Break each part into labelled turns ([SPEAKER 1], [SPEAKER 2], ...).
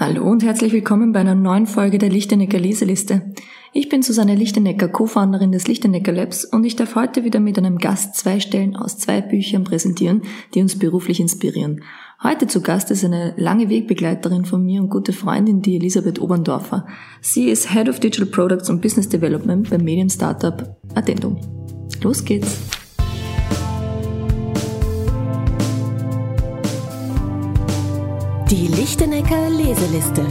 [SPEAKER 1] Hallo und herzlich willkommen bei einer neuen Folge der Lichtenecker Leseliste. Ich bin Susanne Lichtenecker, Co-Founderin des Lichtenecker Labs und ich darf heute wieder mit einem Gast zwei Stellen aus zwei Büchern präsentieren, die uns beruflich inspirieren. Heute zu Gast ist eine lange Wegbegleiterin von mir und gute Freundin, die Elisabeth Oberndorfer. Sie ist Head of Digital Products und Business Development beim Medien-Startup Addendum. Los geht's!
[SPEAKER 2] Die Lichtenecker Leseliste.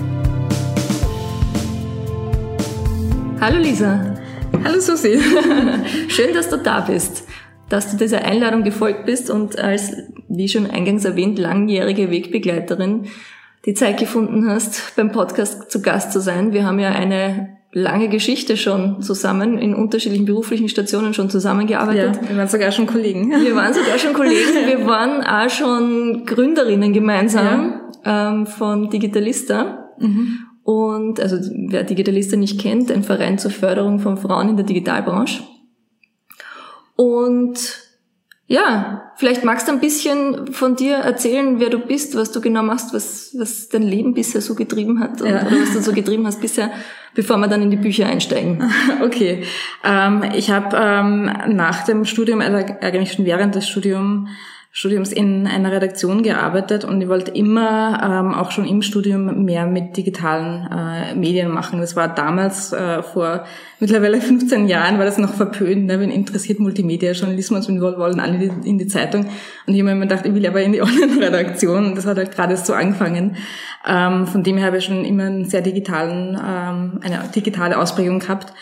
[SPEAKER 1] Hallo Lisa.
[SPEAKER 3] Hallo Susi.
[SPEAKER 1] Schön, dass du da bist, dass du dieser Einladung gefolgt bist und als, wie schon eingangs erwähnt, langjährige Wegbegleiterin die Zeit gefunden hast, beim Podcast zu Gast zu sein. Wir haben ja eine lange Geschichte schon zusammen, in unterschiedlichen beruflichen Stationen schon zusammengearbeitet.
[SPEAKER 3] Ja, wir waren sogar schon Kollegen.
[SPEAKER 1] Wir waren sogar schon Kollegen. Wir waren auch schon Gründerinnen gemeinsam. Ja ähm, von Digitalista. Mhm. Und also wer Digitalista nicht kennt, ein Verein zur Förderung von Frauen in der Digitalbranche. Und ja, vielleicht magst du ein bisschen von dir erzählen, wer du bist, was du genau machst, was, was dein Leben bisher so getrieben hat und, ja. oder was du so getrieben hast bisher, bevor wir dann in die Bücher einsteigen.
[SPEAKER 3] Okay, ähm, ich habe ähm, nach dem Studium, also eigentlich schon während des Studiums, Studiums in einer Redaktion gearbeitet und ich wollte immer ähm, auch schon im Studium mehr mit digitalen äh, Medien machen. Das war damals äh, vor mittlerweile 15 Jahren, war das noch verpönt. Ne? Wenn interessiert Multimedia-Journalismus und wir wollen alle in die Zeitung. Und ich habe mir immer gedacht, ich will aber in die Online-Redaktion. Und das hat halt gerade so angefangen. Ähm, von dem her habe ich schon immer einen sehr digitalen, ähm, eine digitale Ausprägung gehabt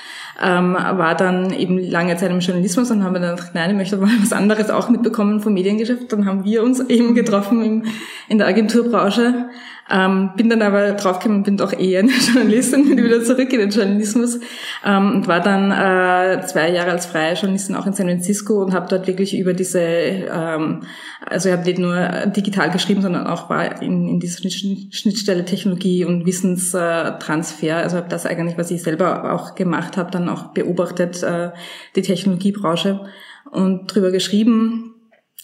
[SPEAKER 3] ähm, war dann eben lange Zeit im Journalismus und haben dann gedacht, nein, ich möchte mal was anderes auch mitbekommen vom Mediengeschäft. Dann haben wir uns eben getroffen im, in der Agenturbranche ähm, bin dann aber draufgekommen, bin doch eher eine Journalistin, bin wieder zurück in den Journalismus ähm, und war dann äh, zwei Jahre als freie Journalistin auch in San Francisco und habe dort wirklich über diese, ähm, also ich habe nicht nur digital geschrieben, sondern auch war in, in dieser Schnittstelle Technologie und Wissenstransfer, also habe das eigentlich, was ich selber auch gemacht habe, dann auch beobachtet, äh, die Technologiebranche und drüber geschrieben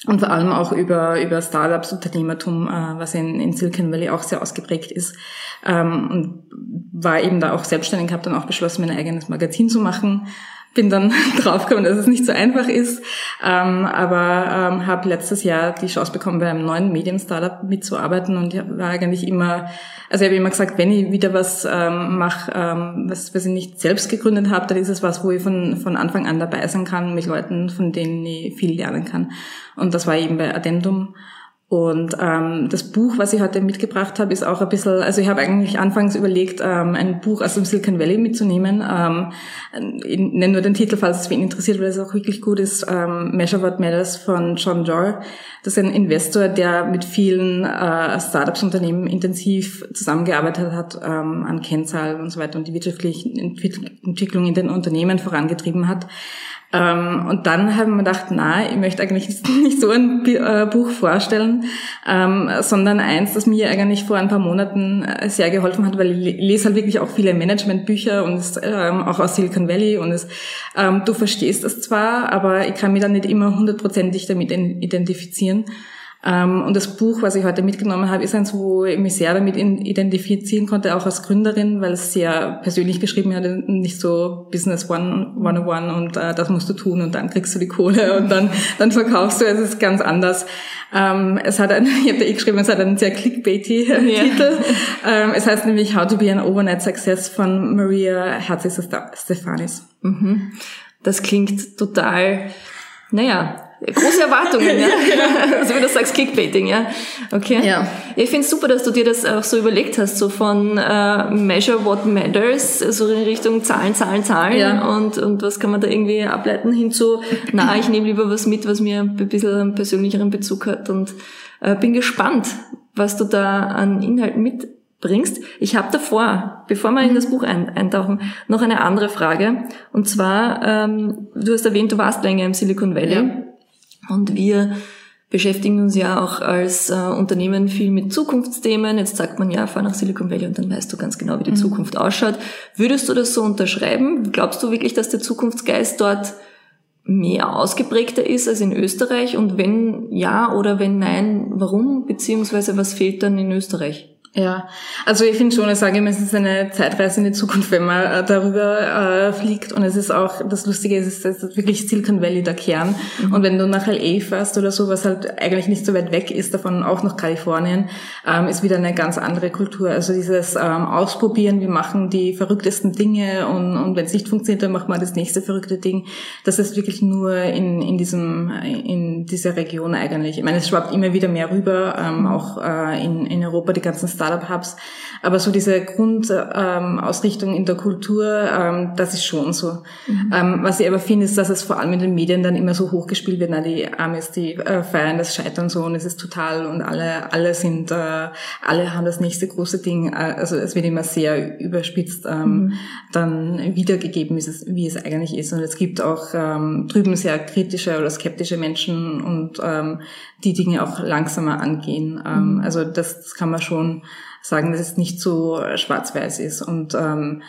[SPEAKER 3] und vor allem auch über, über Startups, Unternehmertum, äh, was in, in Silicon Valley auch sehr ausgeprägt ist. Ähm, und war eben da auch selbstständig, habe dann auch beschlossen, mein eigenes Magazin zu machen bin dann draufgekommen, dass es nicht so einfach ist, ähm, aber ähm, habe letztes Jahr die Chance bekommen, bei einem neuen Medien-Startup mitzuarbeiten und war eigentlich immer, also ich habe immer gesagt, wenn ich wieder was ähm, mache, ähm, was, was ich nicht selbst gegründet habe, dann ist es was, wo ich von, von Anfang an dabei sein kann, mit Leuten, von denen ich viel lernen kann. Und das war eben bei Addendum. Und ähm, das Buch, was ich heute mitgebracht habe, ist auch ein bisschen, also ich habe eigentlich anfangs überlegt, ähm, ein Buch aus dem Silicon Valley mitzunehmen. Ähm, ich nenne nur den Titel, falls es wen interessiert, weil es auch wirklich gut ist. Ähm, Measure What Matters von John Doerr. Das ist ein Investor, der mit vielen äh, Startups-Unternehmen intensiv zusammengearbeitet hat ähm, an Kennzahlen und so weiter und die wirtschaftliche Entwicklung in den Unternehmen vorangetrieben hat. Ähm, und dann haben wir gedacht, na, ich möchte eigentlich nicht so ein äh, Buch vorstellen, ähm, sondern eins, das mir eigentlich vor ein paar Monaten äh, sehr geholfen hat, weil ich lese halt wirklich auch viele Managementbücher und es, ähm, auch aus Silicon Valley und es, ähm, du verstehst das zwar, aber ich kann mich dann nicht immer hundertprozentig damit identifizieren. Ähm, und das Buch, was ich heute mitgenommen habe, ist eins, wo ich mich sehr damit identifizieren konnte, auch als Gründerin, weil es sehr persönlich geschrieben hat, nicht so Business One, One on One und äh, das musst du tun und dann kriegst du die Kohle und dann, dann verkaufst du. Es ist ganz anders. Ähm, es hat ein, ich habe da eh geschrieben, es hat einen sehr clickbaity ja. Titel. Ähm, es heißt nämlich How to be an Overnight Success von Maria Herzig-Stefanis.
[SPEAKER 1] Mhm. Das klingt total, naja, Große Erwartungen, ja. also wenn du sagst Clickbaiting, ja. Okay. Ja. Ich finde es super, dass du dir das auch so überlegt hast, so von äh, Measure What Matters, so in Richtung Zahlen, Zahlen, Zahlen ja. und, und was kann man da irgendwie ableiten hinzu, na, ich nehme lieber was mit, was mir ein bisschen einen persönlicheren Bezug hat und äh, bin gespannt, was du da an Inhalten mitbringst. Ich habe davor, bevor wir in das Buch ein, eintauchen, noch eine andere Frage. Und zwar, ähm, du hast erwähnt, du warst länger im Silicon Valley. Ja. Und wir beschäftigen uns ja auch als äh, Unternehmen viel mit Zukunftsthemen. Jetzt sagt man ja, fahr nach Silicon Valley und dann weißt du ganz genau, wie die mhm. Zukunft ausschaut. Würdest du das so unterschreiben? Glaubst du wirklich, dass der Zukunftsgeist dort mehr ausgeprägter ist als in Österreich? Und wenn ja oder wenn nein, warum? Beziehungsweise was fehlt dann in Österreich?
[SPEAKER 3] Ja, also ich finde schon, ich sage immer, es ist eine Zeitreise in die Zukunft, wenn man äh, darüber äh, fliegt. Und es ist auch, das Lustige ist, es ist wirklich Silicon Valley der Kern. Mhm. Und wenn du nach LA fährst oder so, was halt eigentlich nicht so weit weg ist davon, auch nach Kalifornien, ähm, ist wieder eine ganz andere Kultur. Also dieses ähm, Ausprobieren, wir machen die verrücktesten Dinge und, und wenn es nicht funktioniert, dann macht man das nächste verrückte Ding. Das ist wirklich nur in, in diesem, in dieser Region eigentlich. Ich meine, es schwappt immer wieder mehr rüber, ähm, mhm. auch äh, in, in Europa die ganzen Startup-Hubs. Aber so diese Grundausrichtung ähm, in der Kultur, ähm, das ist schon so. Mhm. Ähm, was ich aber finde, ist, dass es vor allem in den Medien dann immer so hochgespielt wird. Na, die Amis, die äh, feiern das Scheitern so und es ist total und alle, alle sind, äh, alle haben das nächste große Ding. Äh, also es wird immer sehr überspitzt ähm, mhm. dann wiedergegeben, wie es, wie es eigentlich ist. Und es gibt auch ähm, drüben sehr kritische oder skeptische Menschen und ähm, die Dinge auch langsamer angehen. Ähm, mhm. Also das kann man schon sagen, dass es nicht so schwarz-weiß ist. Und ähm,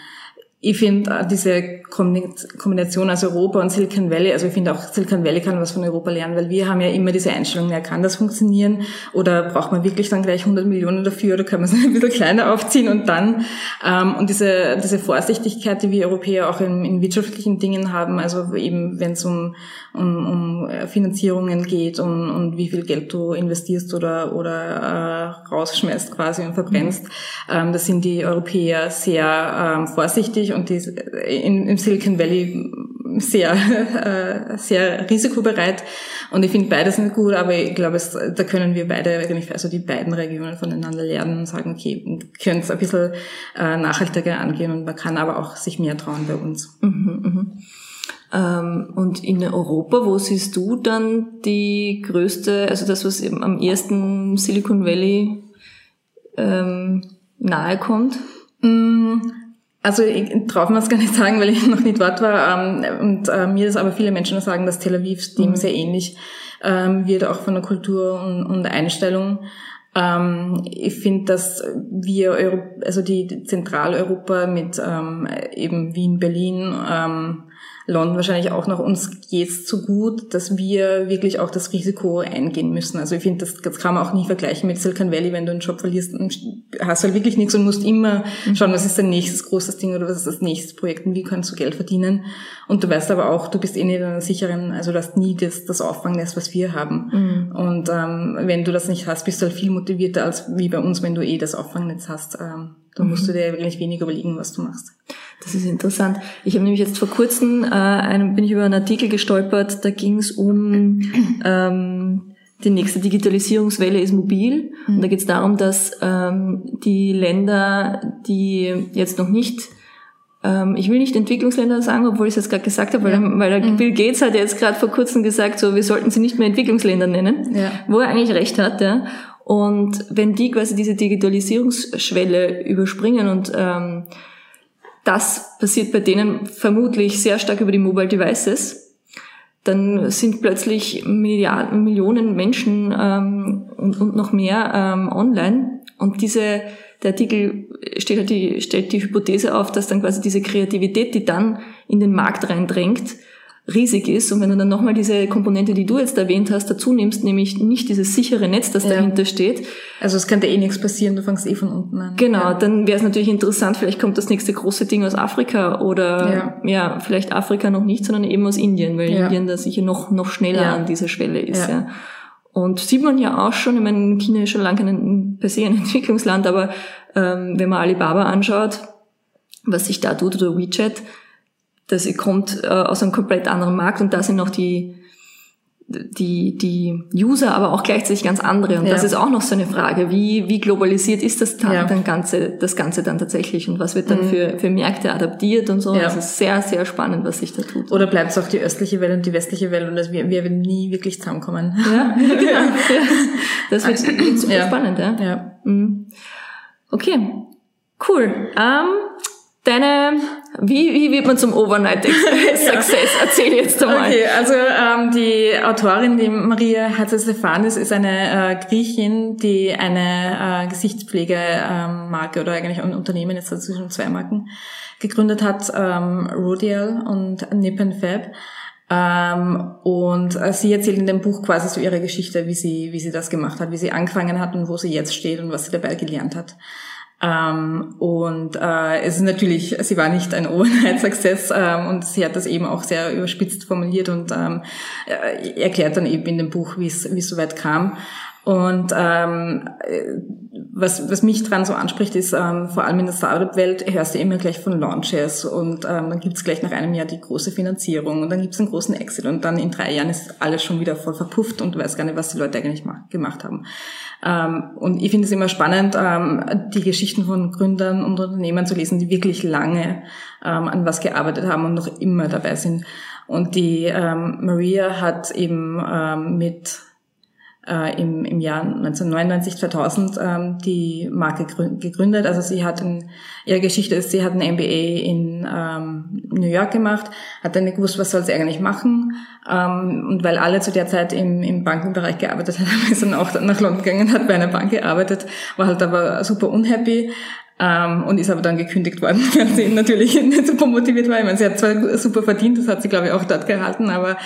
[SPEAKER 3] ich finde äh, diese Kombination aus Europa und Silicon Valley, also ich finde auch Silicon Valley kann was von Europa lernen, weil wir haben ja immer diese Einstellung, ja, kann das funktionieren? Oder braucht man wirklich dann gleich 100 Millionen dafür? Oder kann man es ein bisschen kleiner aufziehen und dann? Ähm, und diese diese Vorsichtigkeit, die wir Europäer auch in, in wirtschaftlichen Dingen haben, also eben wenn es um, um, um Finanzierungen geht und, und wie viel Geld du investierst oder oder äh, rausschmeißt quasi und verbrennst, mhm. ähm, da sind die Europäer sehr ähm, vorsichtig und die, in, im Silicon Valley sehr, äh, sehr risikobereit. Und ich finde beides nicht gut, aber ich glaube, da können wir beide, also die beiden Regionen voneinander lernen und sagen, okay, wir können es ein bisschen äh, nachhaltiger angehen und man kann aber auch sich mehr trauen bei uns. Mhm,
[SPEAKER 1] mhm. Ähm, und in Europa, wo siehst du dann die größte, also das, was eben am ersten Silicon Valley ähm, nahe kommt?
[SPEAKER 3] Mm, also ich traue mir es gar nicht sagen, weil ich noch nicht dort war. Ähm, und äh, mir das aber viele Menschen sagen, dass Tel Aviv dem mhm. sehr ähnlich ähm, wird, auch von der Kultur und, und Einstellung. Ähm, ich finde, dass wir, Euro also die Zentraleuropa mit ähm, eben Wien, Berlin, ähm, London wahrscheinlich auch noch, uns geht's zu gut, dass wir wirklich auch das Risiko eingehen müssen. Also ich finde, das, das kann man auch nie vergleichen mit Silicon Valley, wenn du einen Job verlierst, hast du halt wirklich nichts und musst immer mhm. schauen, was ist dein nächstes großes Ding oder was ist das nächste Projekt und wie kannst du Geld verdienen. Und du weißt aber auch, du bist eh nicht in einer sicheren, also du hast nie das, das Auffangnetz, was wir haben. Mhm. Und ähm, wenn du das nicht hast, bist du halt viel motivierter als wie bei uns, wenn du eh das Auffangnetz hast. Ähm, da musst mhm. du dir wirklich wenig überlegen, was du machst.
[SPEAKER 1] Das ist interessant. Ich habe nämlich jetzt vor kurzem äh, einen, bin ich über einen Artikel gestolpert, da ging es um ähm, die nächste Digitalisierungswelle ist mobil. Mhm. Und da geht es darum, dass ähm, die Länder, die jetzt noch nicht ähm, ich will nicht Entwicklungsländer sagen, obwohl ich es jetzt gerade gesagt habe, weil, ja. weil mhm. Bill Gates hat jetzt gerade vor kurzem gesagt, so wir sollten sie nicht mehr Entwicklungsländer nennen, ja. wo er eigentlich recht hat. Ja. Und wenn die quasi diese Digitalisierungsschwelle überspringen und ähm, das passiert bei denen vermutlich sehr stark über die Mobile Devices. Dann sind plötzlich Milliarden, Millionen Menschen ähm, und, und noch mehr ähm, online. Und diese, der Artikel stellt, halt die, stellt die Hypothese auf, dass dann quasi diese Kreativität, die dann in den Markt reindrängt, riesig ist. Und wenn du dann nochmal diese Komponente, die du jetzt erwähnt hast, dazu nimmst, nämlich nicht dieses sichere Netz, das ja. dahinter steht.
[SPEAKER 3] Also es könnte eh nichts passieren, du fängst eh von unten an.
[SPEAKER 1] Genau, ja. dann wäre es natürlich interessant, vielleicht kommt das nächste große Ding aus Afrika oder ja, ja vielleicht Afrika noch nicht, sondern eben aus Indien, weil Indien da sicher noch, noch schneller an dieser Schwelle ist. Ja. Und sieht man ja auch schon, ich meine, China ist schon lange kein, per se ein Entwicklungsland, aber ähm, wenn man Alibaba anschaut, was sich da tut, oder WeChat, das kommt äh, aus einem komplett anderen Markt und da sind noch die, die, die User, aber auch gleichzeitig ganz andere. Und ja. das ist auch noch so eine Frage. Wie, wie globalisiert ist das dann, ja. dann Ganze, das Ganze dann tatsächlich? Und was wird dann mhm. für, für Märkte adaptiert und so? Ja. Das ist sehr, sehr spannend, was sich da tut.
[SPEAKER 3] Oder bleibt es auch die östliche Welt und die westliche Welt und das, wir, wir werden nie wirklich zusammenkommen. Ja, genau.
[SPEAKER 1] Das wird, wird super spannend, ja. ja. Mhm. Okay. Cool. Um, Deine, wie, wie wird man zum Overnight Success? Erzähl jetzt einmal.
[SPEAKER 3] Okay, also ähm, die Autorin, die Maria Hatzestefanis, ist eine äh, Griechin, die eine äh, Gesichtspflegemarke ähm, oder eigentlich ein Unternehmen, jetzt dazu schon zwei Marken, gegründet hat, ähm, Rodial und Nip Fab. Ähm, und äh, sie erzählt in dem Buch quasi so ihre Geschichte, wie sie, wie sie das gemacht hat, wie sie angefangen hat und wo sie jetzt steht und was sie dabei gelernt hat. Ähm, und äh, es ist natürlich, sie war nicht ein Overnight-Success ähm, und sie hat das eben auch sehr überspitzt formuliert und ähm, äh, erklärt dann eben in dem Buch, wie es wie es soweit kam. Und ähm, was, was mich dran so anspricht, ist ähm, vor allem in der Startup-Welt hörst du immer gleich von Launches und ähm, dann gibt's gleich nach einem Jahr die große Finanzierung und dann gibt's einen großen Exit und dann in drei Jahren ist alles schon wieder voll verpufft und du weißt gar nicht, was die Leute eigentlich gemacht haben. Ähm, und ich finde es immer spannend, ähm, die Geschichten von Gründern und Unternehmern zu lesen, die wirklich lange ähm, an was gearbeitet haben und noch immer dabei sind. Und die ähm, Maria hat eben ähm, mit äh, im, im Jahr 1999, 2000 ähm, die Marke gegründet. Also sie hat in ihre Geschichte ist, sie hat ein MBA in ähm, New York gemacht, hat dann nicht gewusst, was soll sie eigentlich machen. Ähm, und weil alle zu der Zeit im, im Bankenbereich gearbeitet haben, ist dann auch nach London gegangen, hat bei einer Bank gearbeitet, war halt aber super unhappy, ähm, und ist aber dann gekündigt worden, weil sie natürlich nicht super motiviert war. Ich meine, sie hat zwar super verdient, das hat sie, glaube ich, auch dort gehalten, aber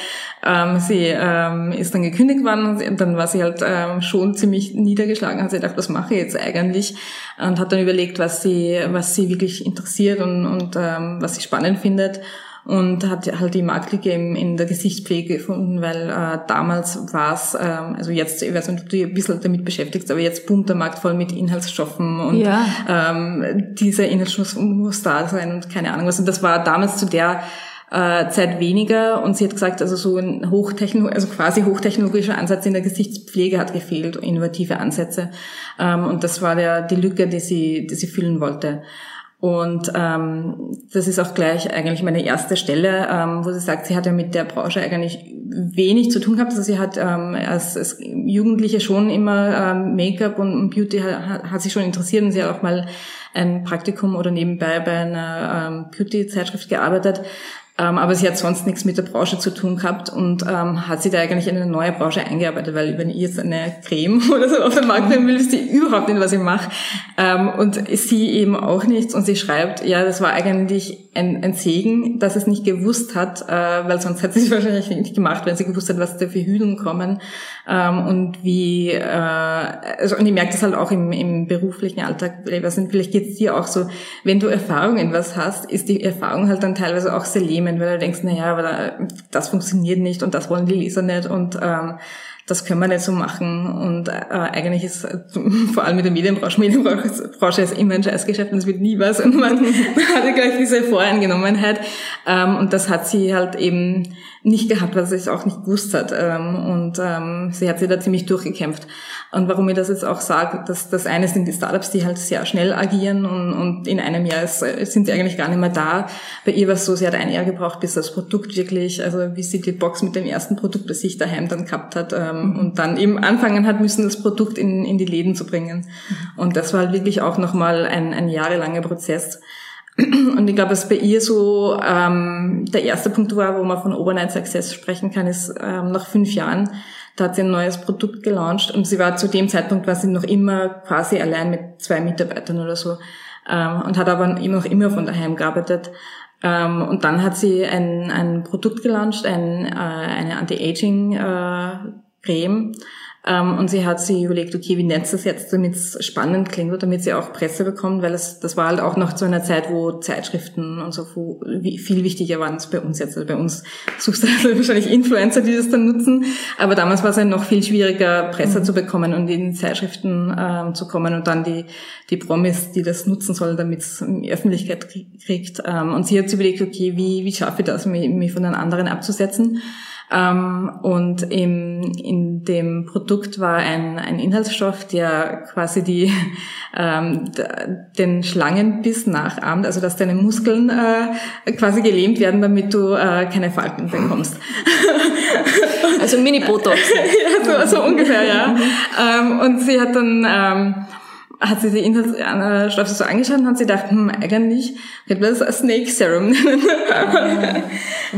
[SPEAKER 3] ähm, sie ähm, ist dann gekündigt worden und dann war sie halt ähm, schon ziemlich niedergeschlagen, hat sie gedacht, was mache ich jetzt eigentlich? Und hat dann überlegt, was sie, was sie wirklich interessiert und, und ähm, was sie spannend findet und hat halt die Marktlücke in der Gesichtspflege gefunden, weil äh, damals war es, ähm, also jetzt, ich weiß nicht, ob du dich ein bisschen damit beschäftigst, aber jetzt boomt der Markt voll mit Inhaltsstoffen und ja. ähm, dieser Inhaltsstoff muss da sein und keine Ahnung was. Und das war damals zu der äh, Zeit weniger und sie hat gesagt, also so ein Hochtechno also quasi hochtechnologischer Ansatz in der Gesichtspflege hat gefehlt, innovative Ansätze ähm, und das war der, die Lücke, die sie, die sie füllen wollte. Und ähm, das ist auch gleich eigentlich meine erste Stelle, ähm, wo sie sagt, sie hat ja mit der Branche eigentlich wenig zu tun gehabt. Also sie hat ähm, als, als Jugendliche schon immer ähm, Make-up und Beauty hat, hat sich schon interessiert und sie hat auch mal ein Praktikum oder nebenbei bei einer ähm, Beauty-Zeitschrift gearbeitet. Ähm, aber sie hat sonst nichts mit der Branche zu tun gehabt und ähm, hat sie da eigentlich in eine neue Branche eingearbeitet, weil wenn ich jetzt eine Creme oder so auf den Markt bringen will, wisst ihr überhaupt nicht, was ich mache. Ähm, und sie eben auch nichts. Und sie schreibt, ja, das war eigentlich ein, ein Segen, dass es nicht gewusst hat, äh, weil sonst hätte sie es wahrscheinlich nicht gemacht, wenn sie gewusst hat, was da für Hühlen kommen ähm, und wie, äh, also, und ich merke das halt auch im, im beruflichen Alltag, vielleicht geht es dir auch so, wenn du Erfahrung in was hast, ist die Erfahrung halt dann teilweise auch sehr lähmend, weil du denkst, naja, aber das funktioniert nicht und das wollen die Leser nicht und ähm, das können wir nicht so machen. Und äh, eigentlich ist äh, vor allem mit der Medienbranche, Medienbranche ist immer ein Scheißgeschäft und es wird nie was. Und man, man hatte gleich diese Voreingenommenheit. Ähm, und das hat sie halt eben nicht gehabt, weil sie es auch nicht gewusst hat. Ähm, und ähm, sie hat sich da ziemlich durchgekämpft. Und warum ich das jetzt auch sage, dass das eine sind die Startups, die halt sehr schnell agieren und, und in einem Jahr ist, sind sie eigentlich gar nicht mehr da. Bei ihr war es so, sie hat ein Jahr gebraucht, bis das Produkt wirklich, also wie sie die Box mit dem ersten Produkt, das sich daheim dann gehabt hat ähm, mhm. und dann eben anfangen hat müssen, das Produkt in, in die Läden zu bringen. Mhm. Und das war halt wirklich auch nochmal ein, ein jahrelanger Prozess. Und ich glaube, was bei ihr so ähm, der erste Punkt war, wo man von Overnight Success sprechen kann, ist ähm, nach fünf Jahren, da hat sie ein neues Produkt gelauncht und sie war zu dem Zeitpunkt war sie noch immer quasi allein mit zwei Mitarbeitern oder so ähm, und hat aber immer noch immer von daheim gearbeitet. Ähm, und dann hat sie ein, ein Produkt gelauncht, ein, äh, eine Anti-Aging-Creme. Äh, und sie hat sich überlegt, okay, wie nennt das jetzt, damit es spannend klingt oder damit sie auch Presse bekommt, weil es, das war halt auch noch zu einer Zeit, wo Zeitschriften und so viel wichtiger waren als bei uns jetzt. Also bei uns suchst du also wahrscheinlich Influencer, die das dann nutzen. Aber damals war es halt noch viel schwieriger, Presse mhm. zu bekommen und in Zeitschriften ähm, zu kommen und dann die, die Promis, die das nutzen sollen, damit es Öffentlichkeit kriegt. Ähm, und sie hat sich überlegt, okay, wie, wie schaffe ich das, mich, mich von den anderen abzusetzen? Ähm, und im, in dem Produkt war ein, ein Inhaltsstoff, der quasi die, ähm, den Schlangenbiss nachahmt, also dass deine Muskeln äh, quasi gelähmt werden, damit du äh, keine Falten bekommst.
[SPEAKER 1] Also Mini-Botox.
[SPEAKER 3] ja, so, so ungefähr, ja. ähm, und sie hat dann... Ähm, hat sie die Inhaltsstoffe so angeschaut und hat sie gedacht, hm, eigentlich könnte man das Snake Serum nennen.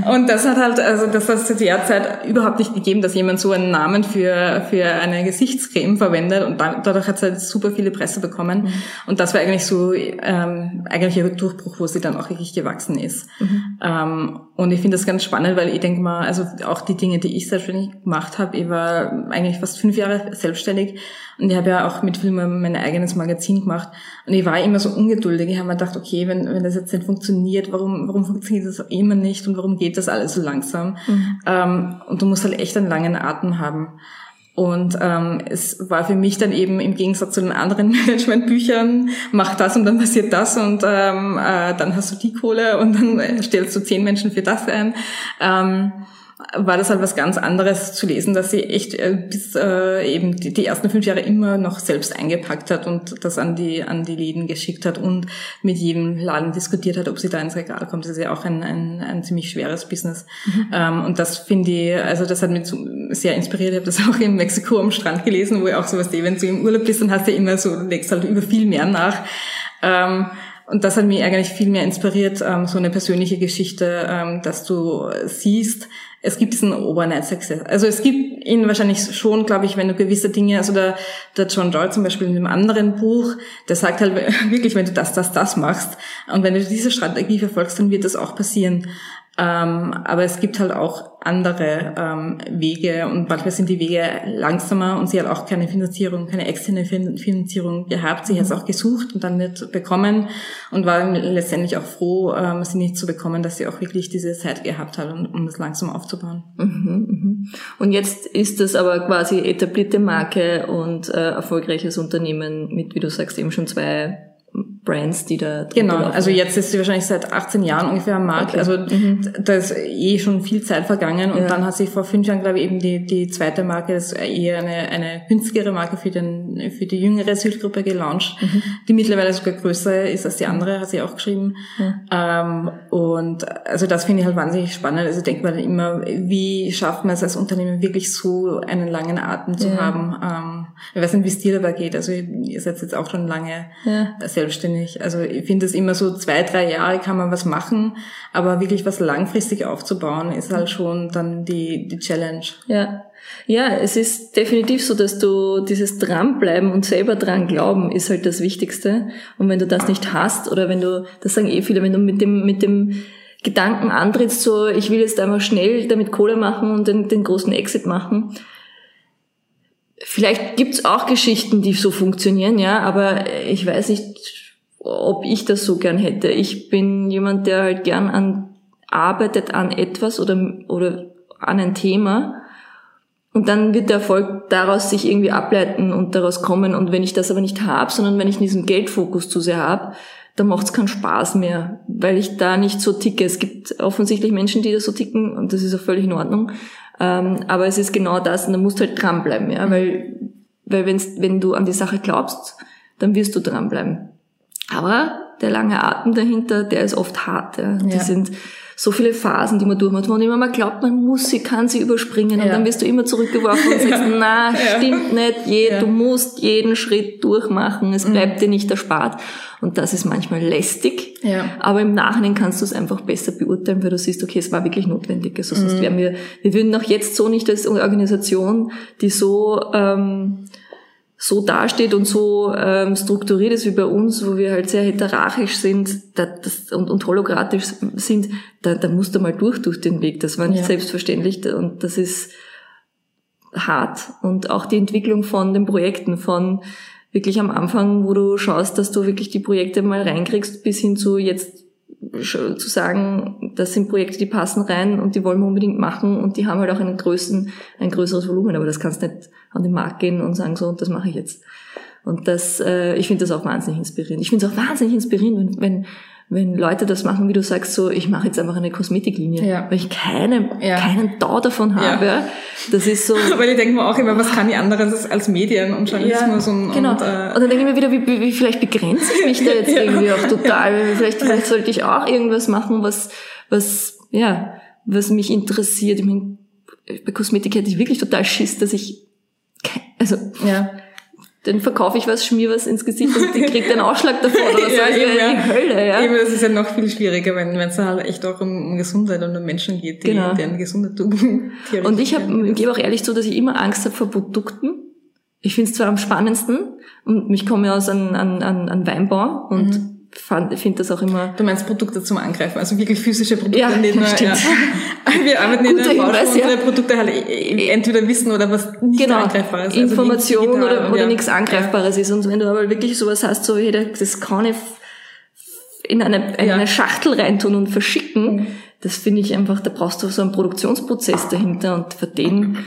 [SPEAKER 3] und das hat halt, also das hat es zu der Zeit überhaupt nicht gegeben, dass jemand so einen Namen für, für eine Gesichtscreme verwendet und dann, dadurch hat sie halt super viele Presse bekommen. Mhm. Und das war eigentlich so ähm, eigentlich ihr Durchbruch, wo sie dann auch wirklich gewachsen ist. Mhm. Ähm, und ich finde das ganz spannend, weil ich denke mal, also auch die Dinge, die ich selbstständig gemacht habe, ich war eigentlich fast fünf Jahre selbstständig und ich habe ja auch mit Filmen mein eigenes Magazin gemacht. Und ich war immer so ungeduldig. Ich habe mir gedacht, okay, wenn, wenn das jetzt nicht funktioniert, warum, warum funktioniert das immer nicht und warum geht das alles so langsam? Mhm. Ähm, und du musst halt echt einen langen Atem haben. Und ähm, es war für mich dann eben im Gegensatz zu den anderen Managementbüchern, mach das und dann passiert das und ähm, äh, dann hast du die Kohle und dann stellst du zehn Menschen für das ein. Ähm, war das halt was ganz anderes zu lesen, dass sie echt äh, bis äh, eben die, die ersten fünf Jahre immer noch selbst eingepackt hat und das an die an die Läden geschickt hat und mit jedem Laden diskutiert hat, ob sie da ins Regal kommt. Das ist ja auch ein, ein, ein ziemlich schweres Business. Mhm. Ähm, und das finde ich, also das hat mich sehr inspiriert. Ich habe das auch in Mexiko am Strand gelesen, wo ich auch sowas, wenn du im Urlaub bist, dann hast du immer so, du legst halt über viel mehr nach. Ähm, und das hat mich eigentlich viel mehr inspiriert, ähm, so eine persönliche Geschichte, ähm, dass du siehst, es gibt diesen Overnight Success. Also es gibt ihn wahrscheinlich schon, glaube ich, wenn du gewisse Dinge, also der, der John Doyle zum Beispiel in einem anderen Buch, der sagt halt wirklich, wenn du das, das, das machst und wenn du diese Strategie verfolgst, dann wird das auch passieren. Ähm, aber es gibt halt auch andere ähm, Wege und manchmal sind die Wege langsamer und sie hat auch keine Finanzierung, keine externe Finanzierung gehabt. Sie hat es auch gesucht und dann nicht bekommen und war letztendlich auch froh, ähm, sie nicht zu bekommen, dass sie auch wirklich diese Zeit gehabt hat, um, um das langsam aufzubauen.
[SPEAKER 1] Mhm, mhm. Und jetzt ist das aber quasi etablierte Marke und äh, erfolgreiches Unternehmen mit, wie du sagst, eben schon zwei Brands, die da
[SPEAKER 3] Genau, also jetzt ist sie wahrscheinlich seit 18 Jahren ungefähr am Markt. Okay. Also mhm. da ist eh schon viel Zeit vergangen und ja. dann hat sie vor fünf Jahren, glaube ich, eben die, die zweite Marke, das ist eher eine, eine günstigere Marke für, den, für die jüngere Südgruppe gelauncht, mhm. die mittlerweile sogar größer ist als die andere, hat sie auch geschrieben. Mhm. Ähm, und also das finde ich halt wahnsinnig spannend. Also denkt man immer, wie schafft man es als Unternehmen wirklich so einen langen Atem zu ja. haben? Ähm, ich weiß nicht, wie es dir dabei geht. Also ihr seid jetzt auch schon lange ja. Selbstständig. Also ich finde es immer so zwei, drei Jahre kann man was machen, aber wirklich was langfristig aufzubauen ist halt schon dann die, die Challenge.
[SPEAKER 1] Ja. Ja, es ist definitiv so, dass du dieses Dranbleiben und selber dran glauben ist halt das Wichtigste. Und wenn du das nicht hast oder wenn du, das sagen eh viele, wenn du mit dem, mit dem Gedanken antrittst, so ich will jetzt einfach schnell damit Kohle machen und den, den großen Exit machen, Vielleicht gibt's auch Geschichten, die so funktionieren, ja, aber ich weiß nicht, ob ich das so gern hätte. Ich bin jemand, der halt gern an arbeitet an etwas oder oder an ein Thema und dann wird der Erfolg daraus sich irgendwie ableiten und daraus kommen. Und wenn ich das aber nicht habe, sondern wenn ich diesen Geldfokus zu sehr habe, dann macht's keinen Spaß mehr, weil ich da nicht so ticke. Es gibt offensichtlich Menschen, die da so ticken und das ist auch völlig in Ordnung. Ähm, aber es ist genau das und da musst du halt dranbleiben, ja, weil, weil wenn's, wenn du an die Sache glaubst, dann wirst du dranbleiben. Aber der lange Atem dahinter, der ist oft hart. Ja. Ja. sind so viele Phasen, die man durchmacht, wo man immer mal glaubt, man muss sie, kann sie überspringen ja. und dann wirst du immer zurückgeworfen und sagst, na, stimmt nicht, je, du musst jeden Schritt durchmachen, es mhm. bleibt dir nicht erspart. Und das ist manchmal lästig, ja. aber im Nachhinein kannst du es einfach besser beurteilen, weil du siehst, okay, es war wirklich notwendig. Also sonst mhm. wären wir, wir würden auch jetzt so nicht als Organisation, die so ähm, so dasteht und so ähm, strukturiert ist wie bei uns, wo wir halt sehr hierarchisch sind da, das, und, und hologratisch sind, da, da musst du mal durch durch den Weg. Das war nicht ja. selbstverständlich und das ist hart. Und auch die Entwicklung von den Projekten, von wirklich am Anfang, wo du schaust, dass du wirklich die Projekte mal reinkriegst, bis hin zu jetzt zu sagen, das sind Projekte, die passen rein und die wollen wir unbedingt machen und die haben halt auch einen größeren, ein größeres Volumen, aber das kannst nicht an den Markt gehen und sagen, so, und das mache ich jetzt. Und das, äh, ich finde das auch wahnsinnig inspirierend. Ich finde es auch wahnsinnig inspirierend, wenn, wenn wenn Leute das machen, wie du sagst, so, ich mache jetzt einfach eine Kosmetiklinie, ja. weil ich keine, ja. keinen Dau davon habe. Ja. Das ist so.
[SPEAKER 3] weil ich denke mir auch immer, was kann ich anderes als Medien und Journalismus
[SPEAKER 1] ja,
[SPEAKER 3] und,
[SPEAKER 1] genau. und, äh, und dann denke ich mir wieder, wie, wie, wie vielleicht begrenze ich mich da jetzt irgendwie auch total. Vielleicht, vielleicht sollte ich auch irgendwas machen, was, was, ja, was mich interessiert. Ich meine, bei Kosmetik hätte ich wirklich total Schiss, dass ich, also, ja den verkaufe ich was, schmier was ins Gesicht und die kriegt einen Ausschlag davon oder so. ja,
[SPEAKER 3] das
[SPEAKER 1] eben,
[SPEAKER 3] ja. die Hölle, ja. Eben, das ist ja noch viel schwieriger, wenn es halt echt auch um, um Gesundheit und um Menschen geht, die, genau. deren Gesundheit du
[SPEAKER 1] Und ich, hab, ich gebe auch ehrlich zu, dass ich immer Angst habe vor Produkten. Ich finde es zwar am spannendsten und ich komme ja aus einem an, an, an Weinbau und mhm finde das auch immer.
[SPEAKER 3] Du meinst Produkte zum Angreifen, also wirklich physische Produkte, ja, nicht nur. Ja. Wir arbeiten in Branche, wo unsere Produkte halt entweder wissen oder was nicht
[SPEAKER 1] genau.
[SPEAKER 3] angreifbar ist.
[SPEAKER 1] Also Information oder, oder ja. nichts Angreifbares ja. ist. Und wenn du aber wirklich sowas hast, so hey, das kann ich in eine, in eine Schachtel reintun und verschicken, mhm. das finde ich einfach, da brauchst du so einen Produktionsprozess dahinter und für den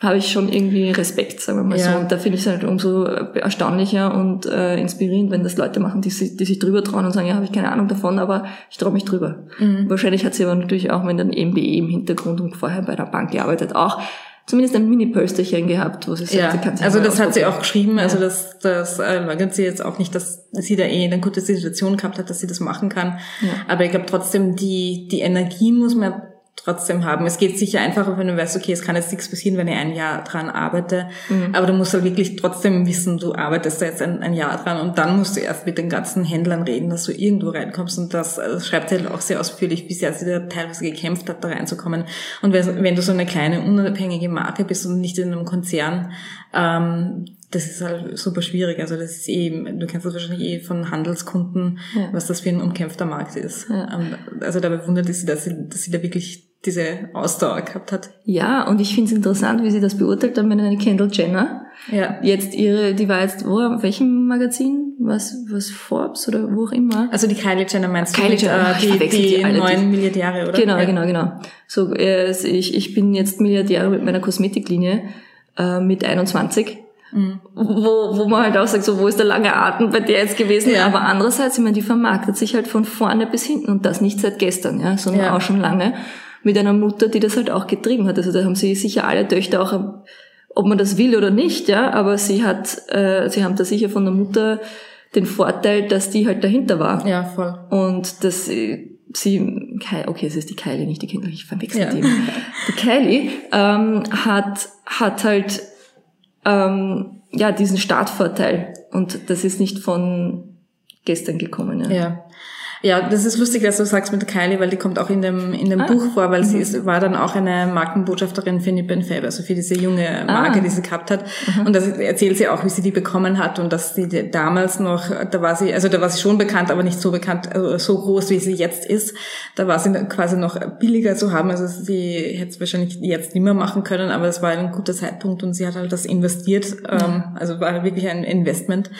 [SPEAKER 1] habe ich schon irgendwie Respekt, sagen wir mal ja. so. Und da finde ich es halt umso erstaunlicher und äh, inspirierend, wenn das Leute machen, die, die sich drüber trauen und sagen, ja, habe ich keine Ahnung davon, aber ich traue mich drüber. Mhm. Wahrscheinlich hat sie aber natürlich auch mit einem MBE im Hintergrund und vorher bei der Bank gearbeitet, auch zumindest ein Mini-Pölsterchen gehabt, wo sie sagt,
[SPEAKER 3] ja, sie kann sich Also das hat sie auch geschrieben, also ja. das, das äh, leugnet sie jetzt auch nicht, dass sie da eh eine gute Situation gehabt hat, dass sie das machen kann. Ja. Aber ich glaube trotzdem, die, die Energie muss man trotzdem haben. Es geht sicher einfacher, wenn du weißt, okay, es kann jetzt nichts passieren, wenn ich ein Jahr dran arbeite. Mhm. Aber du musst halt wirklich trotzdem wissen, du arbeitest da jetzt ein, ein, Jahr dran und dann musst du erst mit den ganzen Händlern reden, dass du irgendwo reinkommst. Und das, das schreibt halt auch sehr ausführlich, wie sehr sie da teilweise gekämpft hat, da reinzukommen. Und wenn, wenn du so eine kleine, unabhängige Marke bist und nicht in einem Konzern, ähm, das ist halt super schwierig. Also das ist eh, du kennst das wahrscheinlich eh von Handelskunden, ja. was das für ein umkämpfter Markt ist. Ja. Also da bewundert ist sie, dass sie, dass sie da wirklich diese Ausdauer gehabt hat.
[SPEAKER 1] Ja, und ich finde es interessant, wie sie das beurteilt hat mit einer Kendall Jenner. Ja. Jetzt ihre, die war jetzt wo, welchem Magazin? Was, was Forbes oder wo auch immer?
[SPEAKER 3] Also die Kylie Jenner meinst Kylie du? Jenner, äh, die, die, die neuen Milliardäre, oder?
[SPEAKER 1] Genau, ja. genau, genau. So, äh, ich, ich bin jetzt Milliardäre mit meiner Kosmetiklinie äh, mit 21. Mhm. Wo, wo man halt auch sagt, so, wo ist der lange Atem bei der jetzt gewesen? Ja. Aber andererseits, ich meine, die vermarktet sich halt von vorne bis hinten und das nicht seit gestern, ja, sondern ja. auch schon lange mit einer Mutter, die das halt auch getrieben hat. Also da haben sie sicher alle Töchter auch, ob man das will oder nicht, ja, aber sie hat, äh, sie haben da sicher von der Mutter den Vorteil, dass die halt dahinter war.
[SPEAKER 3] Ja, voll.
[SPEAKER 1] Und dass sie, okay, es ist die Kylie, nicht die Kinder, ich verwechsel ja. die. Die Kylie ähm, hat, hat halt ähm, ja diesen Startvorteil und das ist nicht von gestern gekommen.
[SPEAKER 3] Ja. ja. Ja, das ist lustig, dass du sagst mit Kylie, weil die kommt auch in dem, in dem ah. Buch vor, weil mhm. sie ist, war dann auch eine Markenbotschafterin für Nip Fab, also für diese junge Marke, ah. die sie gehabt hat. Mhm. Und das erzählt sie auch, wie sie die bekommen hat und dass sie damals noch, da war sie, also da war sie schon bekannt, aber nicht so bekannt, also so groß, wie sie jetzt ist. Da war sie quasi noch billiger zu haben, also sie hätte es wahrscheinlich jetzt nicht mehr machen können, aber es war ein guter Zeitpunkt und sie hat halt das investiert, mhm. ähm, also war wirklich ein Investment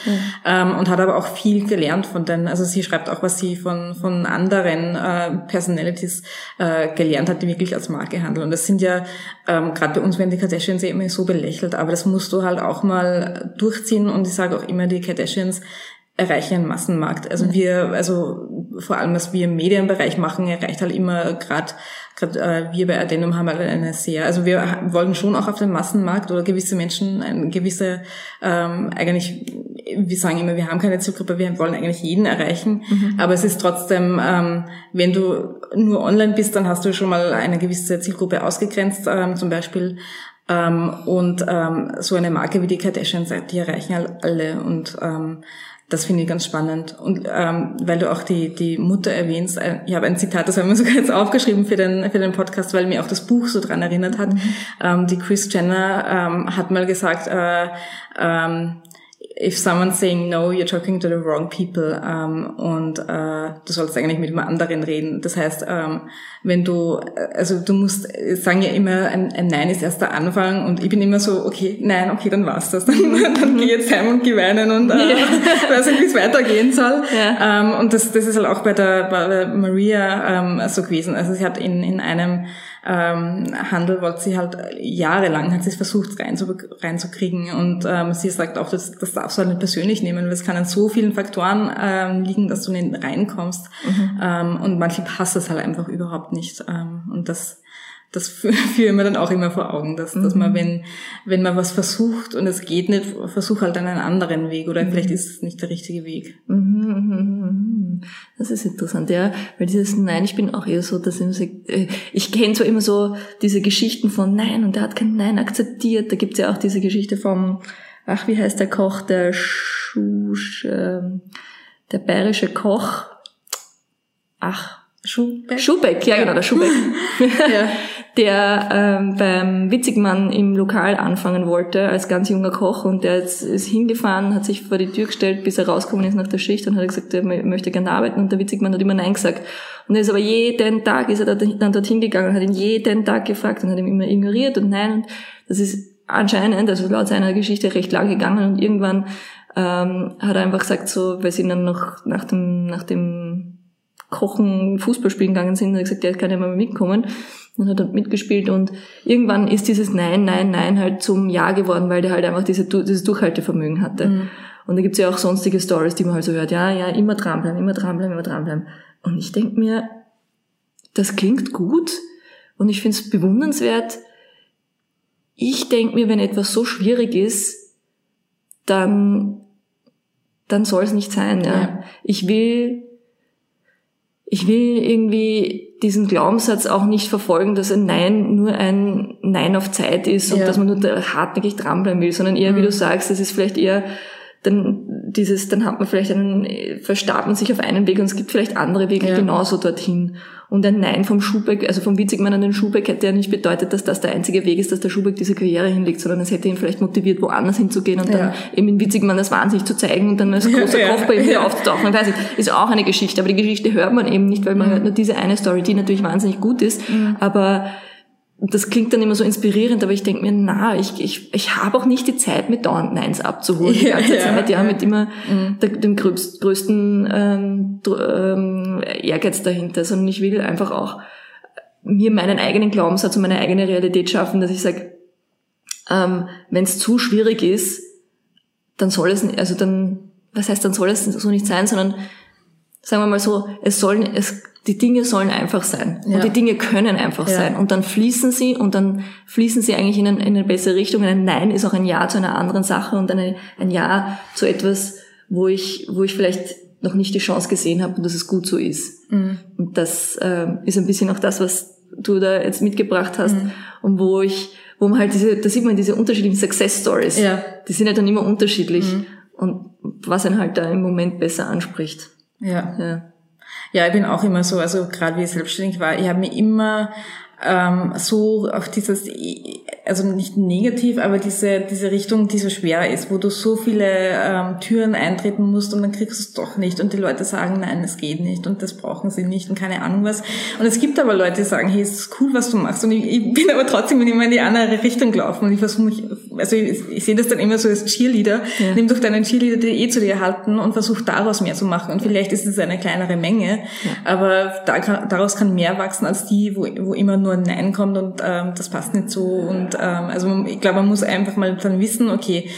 [SPEAKER 3] ähm, und hat aber auch viel gelernt von den, also sie schreibt auch, was sie von von, von anderen äh, Personalities äh, gelernt hat, die wirklich als Marke handeln. Und das sind ja, ähm, gerade bei uns werden die Kardashians ja immer so belächelt, aber das musst du halt auch mal durchziehen. Und ich sage auch immer, die Kardashians erreichen einen Massenmarkt. Also wir, also vor allem was wir im Medienbereich machen, erreicht halt immer gerade äh, wir bei Addendum haben halt eine sehr, also wir wollen schon auch auf den Massenmarkt oder gewisse Menschen, eine gewisse ähm, eigentlich wir sagen immer, wir haben keine Zielgruppe, wir wollen eigentlich jeden erreichen, mhm. aber es ist trotzdem, ähm, wenn du nur online bist, dann hast du schon mal eine gewisse Zielgruppe ausgegrenzt, ähm, zum Beispiel. Ähm, und ähm, so eine Marke wie die Kardashians, die erreichen alle und ähm, das finde ich ganz spannend. Und ähm, weil du auch die, die Mutter erwähnst, äh, ich habe ein Zitat, das haben wir sogar jetzt aufgeschrieben für den, für den Podcast, weil mir auch das Buch so dran erinnert hat. Mhm. Ähm, die Chris Jenner ähm, hat mal gesagt, äh, ähm, if someone's saying no, you're talking to the wrong people ähm, und äh, du sollst eigentlich mit jemand anderen reden. Das heißt, ähm, wenn du, also du musst, sagen ja immer, ein, ein Nein ist erst der Anfang und ich bin immer so, okay, nein, okay, dann war's das. Dann, dann geh jetzt heim und geh weinen und äh, ja. weiß nicht, wie es weitergehen soll. Ja. Ähm, und das, das ist halt auch bei der, bei Maria ähm, so gewesen. Also sie hat in, in einem ähm, Handel wollte sie halt jahrelang, hat sie es versucht reinzukriegen. Und ähm, sie sagt auch, das, das darfst du halt nicht persönlich nehmen, weil es kann an so vielen Faktoren ähm, liegen, dass du nicht reinkommst. Mhm. ähm, und manche passt es halt einfach überhaupt nicht. Ähm, und das das führe mir dann auch immer vor Augen, dass, mhm. dass man, mhm. wenn, wenn man was versucht und es geht nicht, versuch halt einen anderen Weg oder mhm. vielleicht ist es nicht der richtige Weg. Mhm,
[SPEAKER 1] mhm, das ist interessant, ja, weil dieses Nein, ich bin auch eher so, dass ich, äh, ich kenne so immer so diese Geschichten von Nein und der hat kein Nein akzeptiert. Da gibt's ja auch diese Geschichte vom ach, wie heißt der Koch, der Schusch, äh, der bayerische Koch, ach,
[SPEAKER 3] Schubeck?
[SPEAKER 1] Schubeck, ja, ja. genau, der Schubeck. ja. Der ähm, beim Witzigmann im Lokal anfangen wollte als ganz junger Koch und der ist, ist hingefahren, hat sich vor die Tür gestellt, bis er rausgekommen ist nach der Schicht und hat gesagt, er möchte gerne arbeiten und der Witzigmann hat immer Nein gesagt. Und er ist aber jeden Tag, ist er dann dorthin gegangen und hat ihn jeden Tag gefragt und hat ihn immer ignoriert und nein und das ist anscheinend, also laut seiner Geschichte recht lang gegangen und irgendwann ähm, hat er einfach gesagt so, weil sie dann noch nach dem, nach dem Kochen, Fußball spielen gegangen sind, hat gesagt, der kann ja mal mitkommen. Und hat dort mitgespielt und irgendwann ist dieses Nein, Nein, Nein halt zum Ja geworden, weil der halt einfach diese, dieses Durchhaltevermögen hatte. Mhm. Und da gibt's ja auch sonstige Stories, die man halt so hört, ja, ja, immer dranbleiben, immer dranbleiben, immer dranbleiben. Und ich denk mir, das klingt gut und ich find's bewundernswert. Ich denk mir, wenn etwas so schwierig ist, dann, dann soll es nicht sein. Ja. ja. Ich will ich will irgendwie diesen Glaubenssatz auch nicht verfolgen, dass ein Nein nur ein Nein auf Zeit ist und ja. dass man nur da hartnäckig dranbleiben will, sondern eher, mhm. wie du sagst, das ist vielleicht eher dann dieses, dann hat man vielleicht einen, verstarrt man sich auf einen Weg und es gibt vielleicht andere Wege ja. genauso dorthin. Und ein Nein vom Schubeck, also vom Witzigmann an den Schubeck hätte ja nicht bedeutet, dass das der einzige Weg ist, dass der Schubeck diese Karriere hinlegt, sondern es hätte ihn vielleicht motiviert, woanders hinzugehen und ja. dann eben in Witzigmann das wahnsinnig zu zeigen und dann als großer ja, Kopf bei ihm wieder aufzutauchen. Ich weiß nicht, ist auch eine Geschichte, aber die Geschichte hört man eben nicht, weil man mhm. hört nur diese eine Story, die natürlich wahnsinnig gut ist, mhm. aber das klingt dann immer so inspirierend, aber ich denke mir, na, ich, ich, ich habe auch nicht die Zeit, mit dauernd Neins abzuholen. Die ganze ja, Zeit, ja, ja, mit immer mhm. der, dem größten ähm, ähm, Ehrgeiz dahinter, sondern ich will einfach auch mir meinen eigenen Glaubenssatz und meine eigene Realität schaffen, dass ich sage, ähm, wenn es zu schwierig ist, dann soll es, also dann, was heißt, dann soll es so nicht sein, sondern sagen wir mal so, es sollen, es die Dinge sollen einfach sein. Ja. Und die Dinge können einfach ja. sein. Und dann fließen sie und dann fließen sie eigentlich in, eine, in eine bessere Richtung. Ein Nein ist auch ein Ja zu einer anderen Sache und eine, ein Ja zu etwas, wo ich, wo ich vielleicht noch nicht die Chance gesehen habe und dass es gut so ist. Mhm. Und das äh, ist ein bisschen auch das, was du da jetzt mitgebracht hast mhm. und wo ich, wo man halt diese, da sieht man diese unterschiedlichen Success Stories. Ja. Die sind ja dann immer unterschiedlich mhm. und was einen halt da im Moment besser anspricht.
[SPEAKER 3] Ja. ja. Ja, ich bin auch immer so, also gerade wie ich selbstständig war, ich habe mir immer ähm, so auf dieses, also nicht negativ, aber diese, diese Richtung, die so schwer ist, wo du so viele ähm, Türen eintreten musst und dann kriegst du es doch nicht und die Leute sagen, nein, es geht nicht und das brauchen sie nicht und keine Ahnung was. Und es gibt aber Leute, die sagen, hey, es ist cool, was du machst und ich, ich bin aber trotzdem immer in die andere Richtung gelaufen und ich versuche mich, also ich, ich sehe das dann immer so als Cheerleader, ja. nimm doch deinen Cheerleader, die eh zu dir halten und versuch daraus mehr zu machen und vielleicht ist es eine kleinere Menge, ja. aber da daraus kann mehr wachsen als die, wo, wo immer nur nur Nein kommt und ähm, das passt nicht so. Und also ich glaube, man muss einfach mal dann wissen, okay,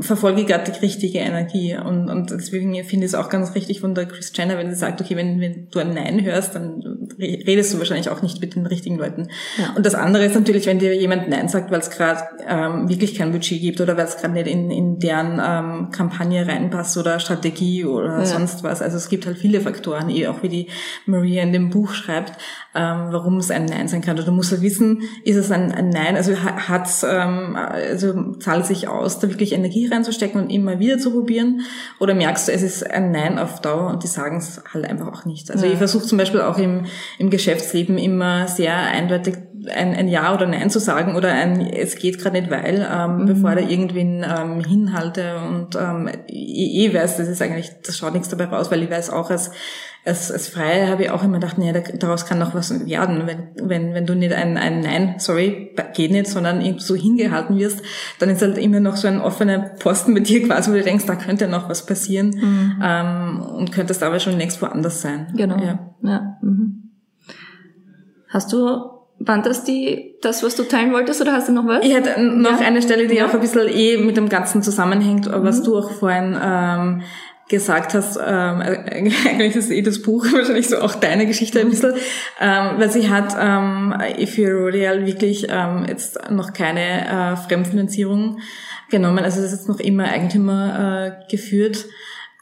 [SPEAKER 3] verfolge gerade die richtige Energie. Und, und deswegen finde ich es auch ganz richtig von der Chris Jenner, wenn sie sagt, okay, wenn, wenn du ein Nein hörst, dann redest du wahrscheinlich auch nicht mit den richtigen Leuten. Ja. Und das andere ist natürlich, wenn dir jemand Nein sagt, weil es gerade ähm, wirklich kein Budget gibt oder weil es gerade nicht in, in deren ähm, Kampagne reinpasst oder Strategie oder ja. sonst was. Also es gibt halt viele Faktoren, eh auch wie die Maria in dem Buch schreibt, ähm, warum es ein Nein sein kann. Oder du musst halt wissen, ist es ein, ein Nein, also hat ähm, also zahlt sich aus, da wirklich Energie reinzustecken und immer wieder zu probieren? Oder merkst du, es ist ein Nein auf Dauer und die sagen es halt einfach auch nicht? Also ja. ich versuche zum Beispiel auch im, im Geschäftsleben immer sehr eindeutig ein, ein Ja oder Nein zu sagen oder ein Es geht gerade nicht, weil, ähm, mhm. bevor da irgendwen ähm, hinhalte und ähm, ich, ich weiß, das ist eigentlich, das schaut nichts dabei raus, weil ich weiß auch als als, als Freie habe ich auch immer gedacht, nee, daraus kann noch was werden. Wenn, wenn, wenn du nicht ein, ein Nein, sorry, geht nicht, sondern so hingehalten wirst, dann ist halt immer noch so ein offener Posten mit dir quasi, wo du denkst, da könnte noch was passieren mhm. ähm, und könntest aber schon längst woanders sein.
[SPEAKER 1] Genau. Ja. ja. Mhm. Hast du waren das die, das, was du teilen wolltest, oder hast du noch was?
[SPEAKER 3] Ich hatte noch ja. eine Stelle, die ja. auch ein bisschen eh mit dem Ganzen zusammenhängt, was mhm. du auch vorhin ähm, gesagt hast, ähm, eigentlich ist eh das Buch wahrscheinlich so auch deine Geschichte ein bisschen, ähm, weil sie hat ähm, für Rodeal wirklich ähm, jetzt noch keine äh, Fremdfinanzierung genommen, also das ist jetzt noch immer Eigentümer äh, geführt.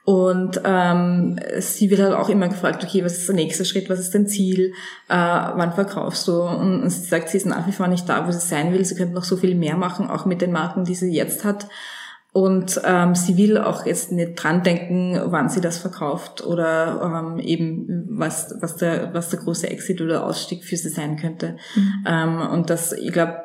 [SPEAKER 3] Und ähm, sie wird halt auch immer gefragt, okay, was ist der nächste Schritt, was ist dein Ziel, äh, wann verkaufst du? Und, und sie sagt, sie ist nach wie vor nicht da, wo sie sein will. Sie könnte noch so viel mehr machen, auch mit den Marken, die sie jetzt hat. Und ähm, sie will auch jetzt nicht dran denken, wann sie das verkauft oder ähm, eben was, was, der, was der große Exit oder Ausstieg für sie sein könnte. Mhm. Ähm, und das, ich glaube,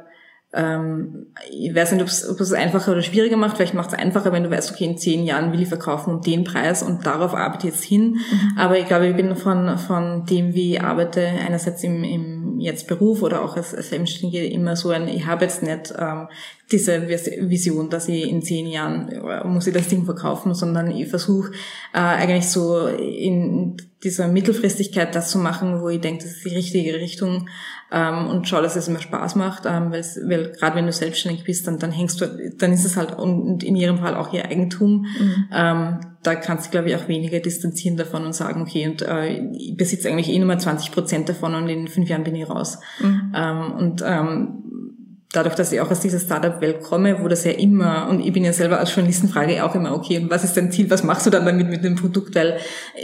[SPEAKER 3] ähm, ich weiß nicht, ob es einfacher oder schwieriger macht. Vielleicht macht es einfacher, wenn du weißt, okay, in zehn Jahren will ich verkaufen um den Preis und darauf arbeite ich jetzt hin. Mhm. Aber ich glaube, ich bin von, von dem, wie ich arbeite, einerseits im, im jetzt Beruf oder auch als, Selbstständige immer so ein, ich habe jetzt nicht ähm, diese Vision, dass ich in zehn Jahren äh, muss ich das Ding verkaufen, sondern ich versuche äh, eigentlich so in dieser Mittelfristigkeit das zu machen, wo ich denke, das ist die richtige Richtung ähm, und schau, dass es immer Spaß macht, ähm, weil gerade wenn du selbstständig bist, dann, dann hängst du, dann ist es halt und in ihrem Fall auch ihr Eigentum. Mhm. Ähm, da kannst du, glaube ich, auch weniger distanzieren davon und sagen, okay, und äh, ich besitze eigentlich eh nur mal 20 Prozent davon und in fünf Jahren bin ich raus. Mhm. Ähm, und ähm, dadurch, dass ich auch aus dieser Startup-Welt komme, wo das ja immer, und ich bin ja selber als Journalistin, frage auch immer, okay, und was ist dein Ziel, was machst du dann damit mit dem Produkt? Weil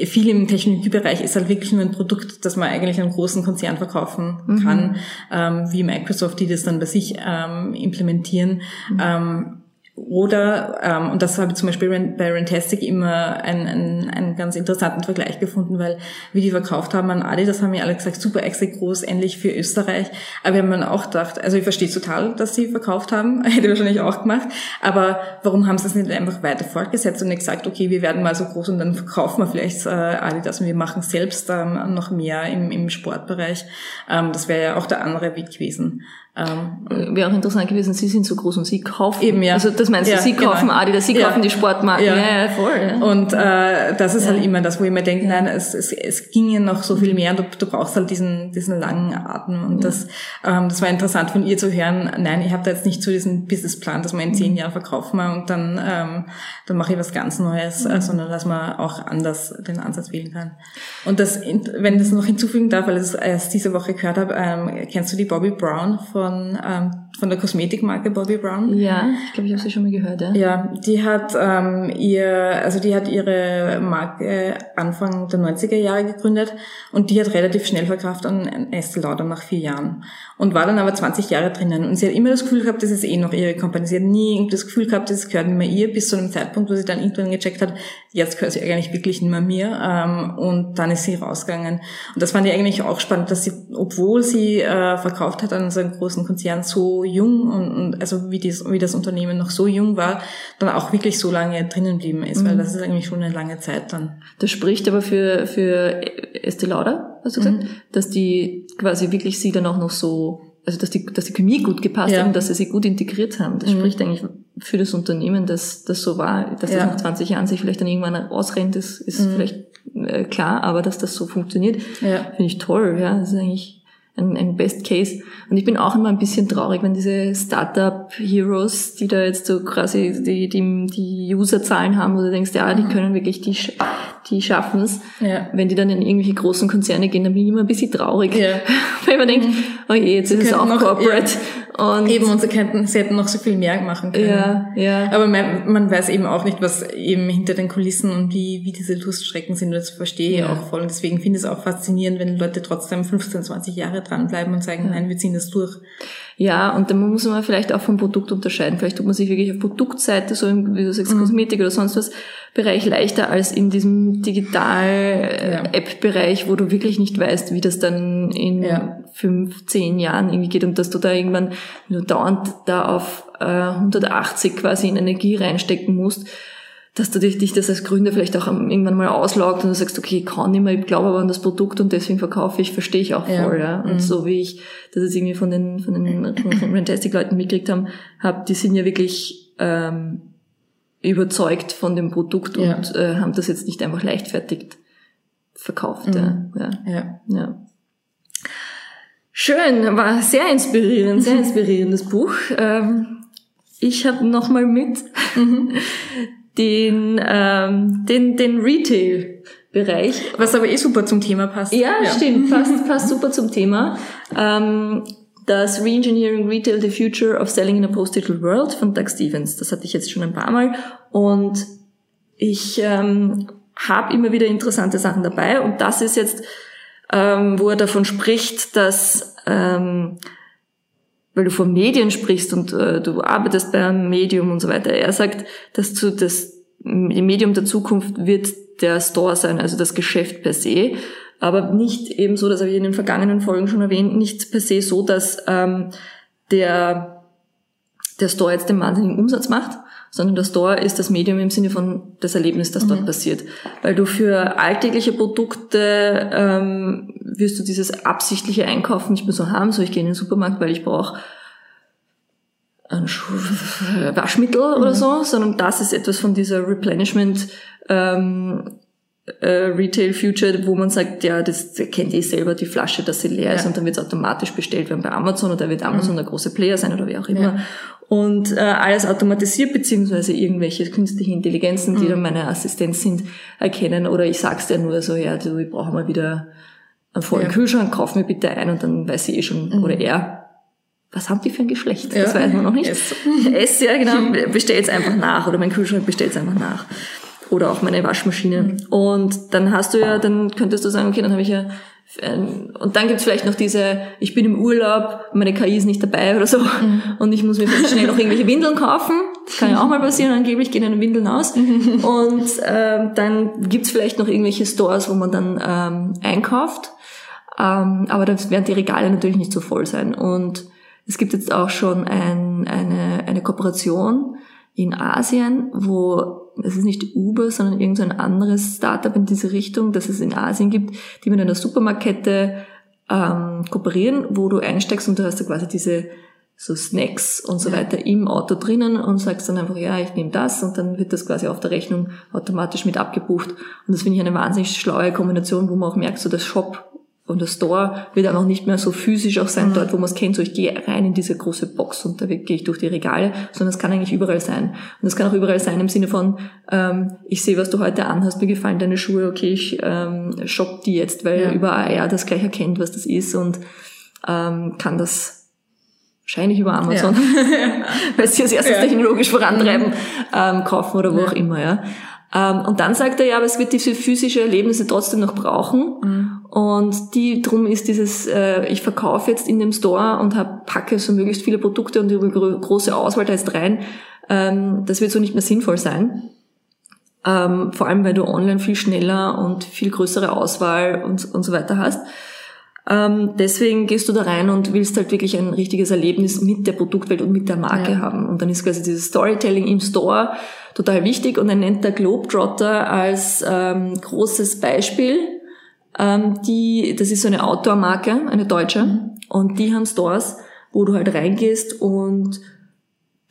[SPEAKER 3] viel im Technologiebereich ist halt wirklich nur ein Produkt, das man eigentlich einem großen Konzern verkaufen mhm. kann, mhm. ähm, wie Microsoft, die das dann bei sich ähm, implementieren. Mhm. Ähm, oder, ähm, und das habe ich zum Beispiel bei Rentastic immer einen, einen, einen ganz interessanten Vergleich gefunden, weil wie die verkauft haben an Adi, das haben wir alle gesagt, super extra groß, ähnlich für Österreich. Aber haben dann auch gedacht, also ich verstehe total, dass sie verkauft haben, hätte ich wahrscheinlich auch gemacht. Aber warum haben sie es nicht einfach weiter fortgesetzt und nicht gesagt, okay, wir werden mal so groß und dann verkaufen wir vielleicht äh, Adidas und wir machen selbst ähm, noch mehr im, im Sportbereich. Ähm, das wäre ja auch der andere Weg gewesen.
[SPEAKER 1] Ähm, Wäre auch interessant gewesen, Sie sind so groß und Sie kaufen. Eben, ja. Also das meinst du, ja, Sie kaufen genau. Adidas, Sie ja. kaufen die Sportmarken.
[SPEAKER 3] Ja, ja voll. Und äh, das ist halt immer das, wo ich mir denke, nein, es, es, es ginge noch so viel mehr und du, du brauchst halt diesen, diesen langen Atem. Und das, ähm, das war interessant von ihr zu hören, nein, ich habe da jetzt nicht so diesen Businessplan, dass wir in zehn mhm. Jahren verkaufen und dann, ähm, dann mache ich was ganz Neues, mhm. äh, sondern dass man auch anders den Ansatz wählen kann. Und das, wenn ich das noch hinzufügen darf, weil ich es erst diese Woche gehört habe, ähm, kennst du die Bobby Brown von von, ähm, von der Kosmetikmarke Bobby Brown.
[SPEAKER 1] Ja, ich glaube, ich habe sie schon mal gehört, ja.
[SPEAKER 3] Ja, die hat ähm, ihr, also die hat ihre Marke Anfang der 90er Jahre gegründet und die hat relativ schnell verkauft an Estee Lauder nach vier Jahren und war dann aber 20 Jahre drinnen. Und sie hat immer das Gefühl gehabt, das ist eh noch ihre Kompanie. Sie hat nie das Gefühl gehabt, das gehört nicht mehr ihr, bis zu einem Zeitpunkt, wo sie dann irgendwann gecheckt hat, jetzt gehört sie eigentlich wirklich nicht mehr mir. Ähm, und dann ist sie rausgegangen. Und das fand ich eigentlich auch spannend, dass sie, obwohl sie äh, verkauft hat an so einem großen Konzern, so jung und, und also wie, dies, wie das Unternehmen noch so jung war, dann auch wirklich so lange drinnen geblieben ist, mhm. weil das ist eigentlich schon eine lange Zeit dann.
[SPEAKER 1] Das spricht aber für, für Estee Lauder, hast du gesagt, mhm. dass die quasi wirklich sie dann auch noch so also dass die, dass die Chemie gut gepasst ja. hat und dass sie sie gut integriert haben. Das mhm. spricht eigentlich für das Unternehmen, dass das so war. Dass ja. das nach 20 Jahren sich vielleicht dann irgendwann ausrennt, ist, ist mhm. vielleicht äh, klar, aber dass das so funktioniert, ja. finde ich toll. Ja, das ist eigentlich ein, ein Best Case. Und ich bin auch immer ein bisschen traurig, wenn diese Startup Heroes, die da jetzt so quasi die, die, die Userzahlen haben, wo du denkst, ja, die mhm. können wirklich, die, die schaffen es. Ja. Wenn die dann in irgendwelche großen Konzerne gehen, dann bin ich immer ein bisschen traurig. Ja. Weil man denkt, mhm. oh je, jetzt ist es auch noch, Corporate. Ja.
[SPEAKER 3] Und eben, und sie könnten, sie hätten noch so viel mehr machen können. Ja, ja. Aber man, man weiß eben auch nicht, was eben hinter den Kulissen und wie, wie diese Luststrecken sind. Das verstehe ich ja. auch voll. Und deswegen finde ich es auch faszinierend, wenn Leute trotzdem 15, 20 Jahre dranbleiben und sagen, ja. nein, wir ziehen das durch.
[SPEAKER 1] Ja, und dann muss man vielleicht auch vom Produkt unterscheiden. Vielleicht tut man sich wirklich auf Produktseite, so im, wie du sagst, mhm. Kosmetik oder sonst was, Bereich leichter als in diesem Digital-App-Bereich, wo du wirklich nicht weißt, wie das dann in ja. fünf, zehn Jahren irgendwie geht und dass du da irgendwann, du dauernd da auf äh, 180 quasi in Energie reinstecken musst, dass du dich, dich das als Gründer vielleicht auch irgendwann mal auslaugt und du sagst, okay, ich kann nicht mehr, ich glaube aber an das Produkt und deswegen verkaufe ich, verstehe ich auch voll, ja. ja. Und mhm. so wie ich das jetzt irgendwie von den, von den von Rantastic-Leuten mitgekriegt haben, hab, die sind ja wirklich ähm, überzeugt von dem Produkt ja. und äh, haben das jetzt nicht einfach leichtfertig verkauft. Mhm. Ja. Ja. ja. Schön, war sehr inspirierend, sehr inspirierendes Buch. Ähm, ich habe nochmal mit mhm den, ähm, den, den Retail-Bereich.
[SPEAKER 3] Was aber eh super zum Thema passt.
[SPEAKER 1] Ja, ja. stimmt, passt, passt super zum Thema. Ähm, das Reengineering Retail, The Future of Selling in a Post-Digital World von Doug Stevens. Das hatte ich jetzt schon ein paar Mal. Und ich ähm, habe immer wieder interessante Sachen dabei. Und das ist jetzt, ähm, wo er davon spricht, dass ähm, weil du von Medien sprichst und äh, du arbeitest bei einem Medium und so weiter. Er sagt, dass du das Medium der Zukunft wird der Store sein, also das Geschäft per se, aber nicht eben so, das habe ich in den vergangenen Folgen schon erwähnt, nicht per se so, dass ähm, der, der Store jetzt den wahnsinnigen Umsatz macht, sondern der Store ist das Medium im Sinne von das Erlebnis, das mhm. dort passiert. Weil du für alltägliche Produkte ähm, wirst du dieses absichtliche Einkaufen nicht mehr so haben, so ich gehe in den Supermarkt, weil ich brauche ein Waschmittel mhm. oder so, sondern das ist etwas von dieser Replenishment ähm, äh, Retail Future, wo man sagt, ja, das kennt ihr selber, die Flasche, dass sie leer ja. ist und dann wird es automatisch bestellt werden bei Amazon oder wird Amazon mhm. der große Player sein oder wie auch immer. Ja. Und äh, alles automatisiert, beziehungsweise irgendwelche künstliche Intelligenzen, die mhm. dann meine Assistenz sind, erkennen. Oder ich sag's dir nur so, ja, du, ich brauche mal wieder einen vollen ja. Kühlschrank, kauf mir bitte ein und dann weiß sie eh schon, mhm. oder er, was haben die für ein Geschlecht? Das weiß man noch nicht. S, S ja, genau, bestellt's einfach nach oder mein Kühlschrank bestellt's einfach nach oder auch meine Waschmaschine. Mhm. Und dann hast du ja, dann könntest du sagen, okay, dann habe ich ja und dann gibt's vielleicht noch diese, ich bin im Urlaub, meine KI ist nicht dabei oder so mhm. und ich muss mir schnell noch irgendwelche Windeln kaufen. Das kann ja auch mal passieren, angeblich gehen eine Windeln aus. Mhm. Und ähm, dann gibt's vielleicht noch irgendwelche Stores, wo man dann ähm, einkauft. Ähm, aber dann werden die Regale natürlich nicht so voll sein. Und es gibt jetzt auch schon ein, eine, eine Kooperation in Asien, wo es ist nicht Uber, sondern irgendein so anderes Startup in diese Richtung, das es in Asien gibt, die mit einer Supermarktkette ähm, kooperieren, wo du einsteigst und du hast da quasi diese so Snacks und so weiter im Auto drinnen und sagst dann einfach, ja, ich nehme das und dann wird das quasi auf der Rechnung automatisch mit abgebucht. Und das finde ich eine wahnsinnig schlaue Kombination, wo man auch merkt, so das Shop und der Store wird auch nicht mehr so physisch auch sein, mhm. dort wo man es kennt, so ich gehe rein in diese große Box und da gehe ich durch die Regale, sondern es kann eigentlich überall sein. Und es kann auch überall sein im Sinne von, ähm, ich sehe, was du heute anhast, mir gefallen deine Schuhe, okay, ich ähm, shop die jetzt, weil ja. über AR das gleich erkennt, was das ist und ähm, kann das wahrscheinlich über Amazon, ja. weil sie es erst ja. technologisch vorantreiben, ähm, kaufen oder wo auch immer, ja. Ähm, und dann sagt er ja, aber es wird diese physische Erlebnisse trotzdem noch brauchen. Mhm. Und die, drum ist dieses, äh, ich verkaufe jetzt in dem Store und hab, packe so möglichst viele Produkte und über große Auswahl da jetzt rein. Ähm, das wird so nicht mehr sinnvoll sein. Ähm, vor allem, weil du online viel schneller und viel größere Auswahl und, und so weiter hast. Ähm, deswegen gehst du da rein und willst halt wirklich ein richtiges Erlebnis mit der Produktwelt und mit der Marke ja. haben. Und dann ist quasi dieses Storytelling im Store total wichtig und er nennt der Globetrotter als ähm, großes Beispiel. Ähm, die, das ist so eine Outdoor-Marke, eine deutsche, mhm. und die haben Stores, wo du halt reingehst und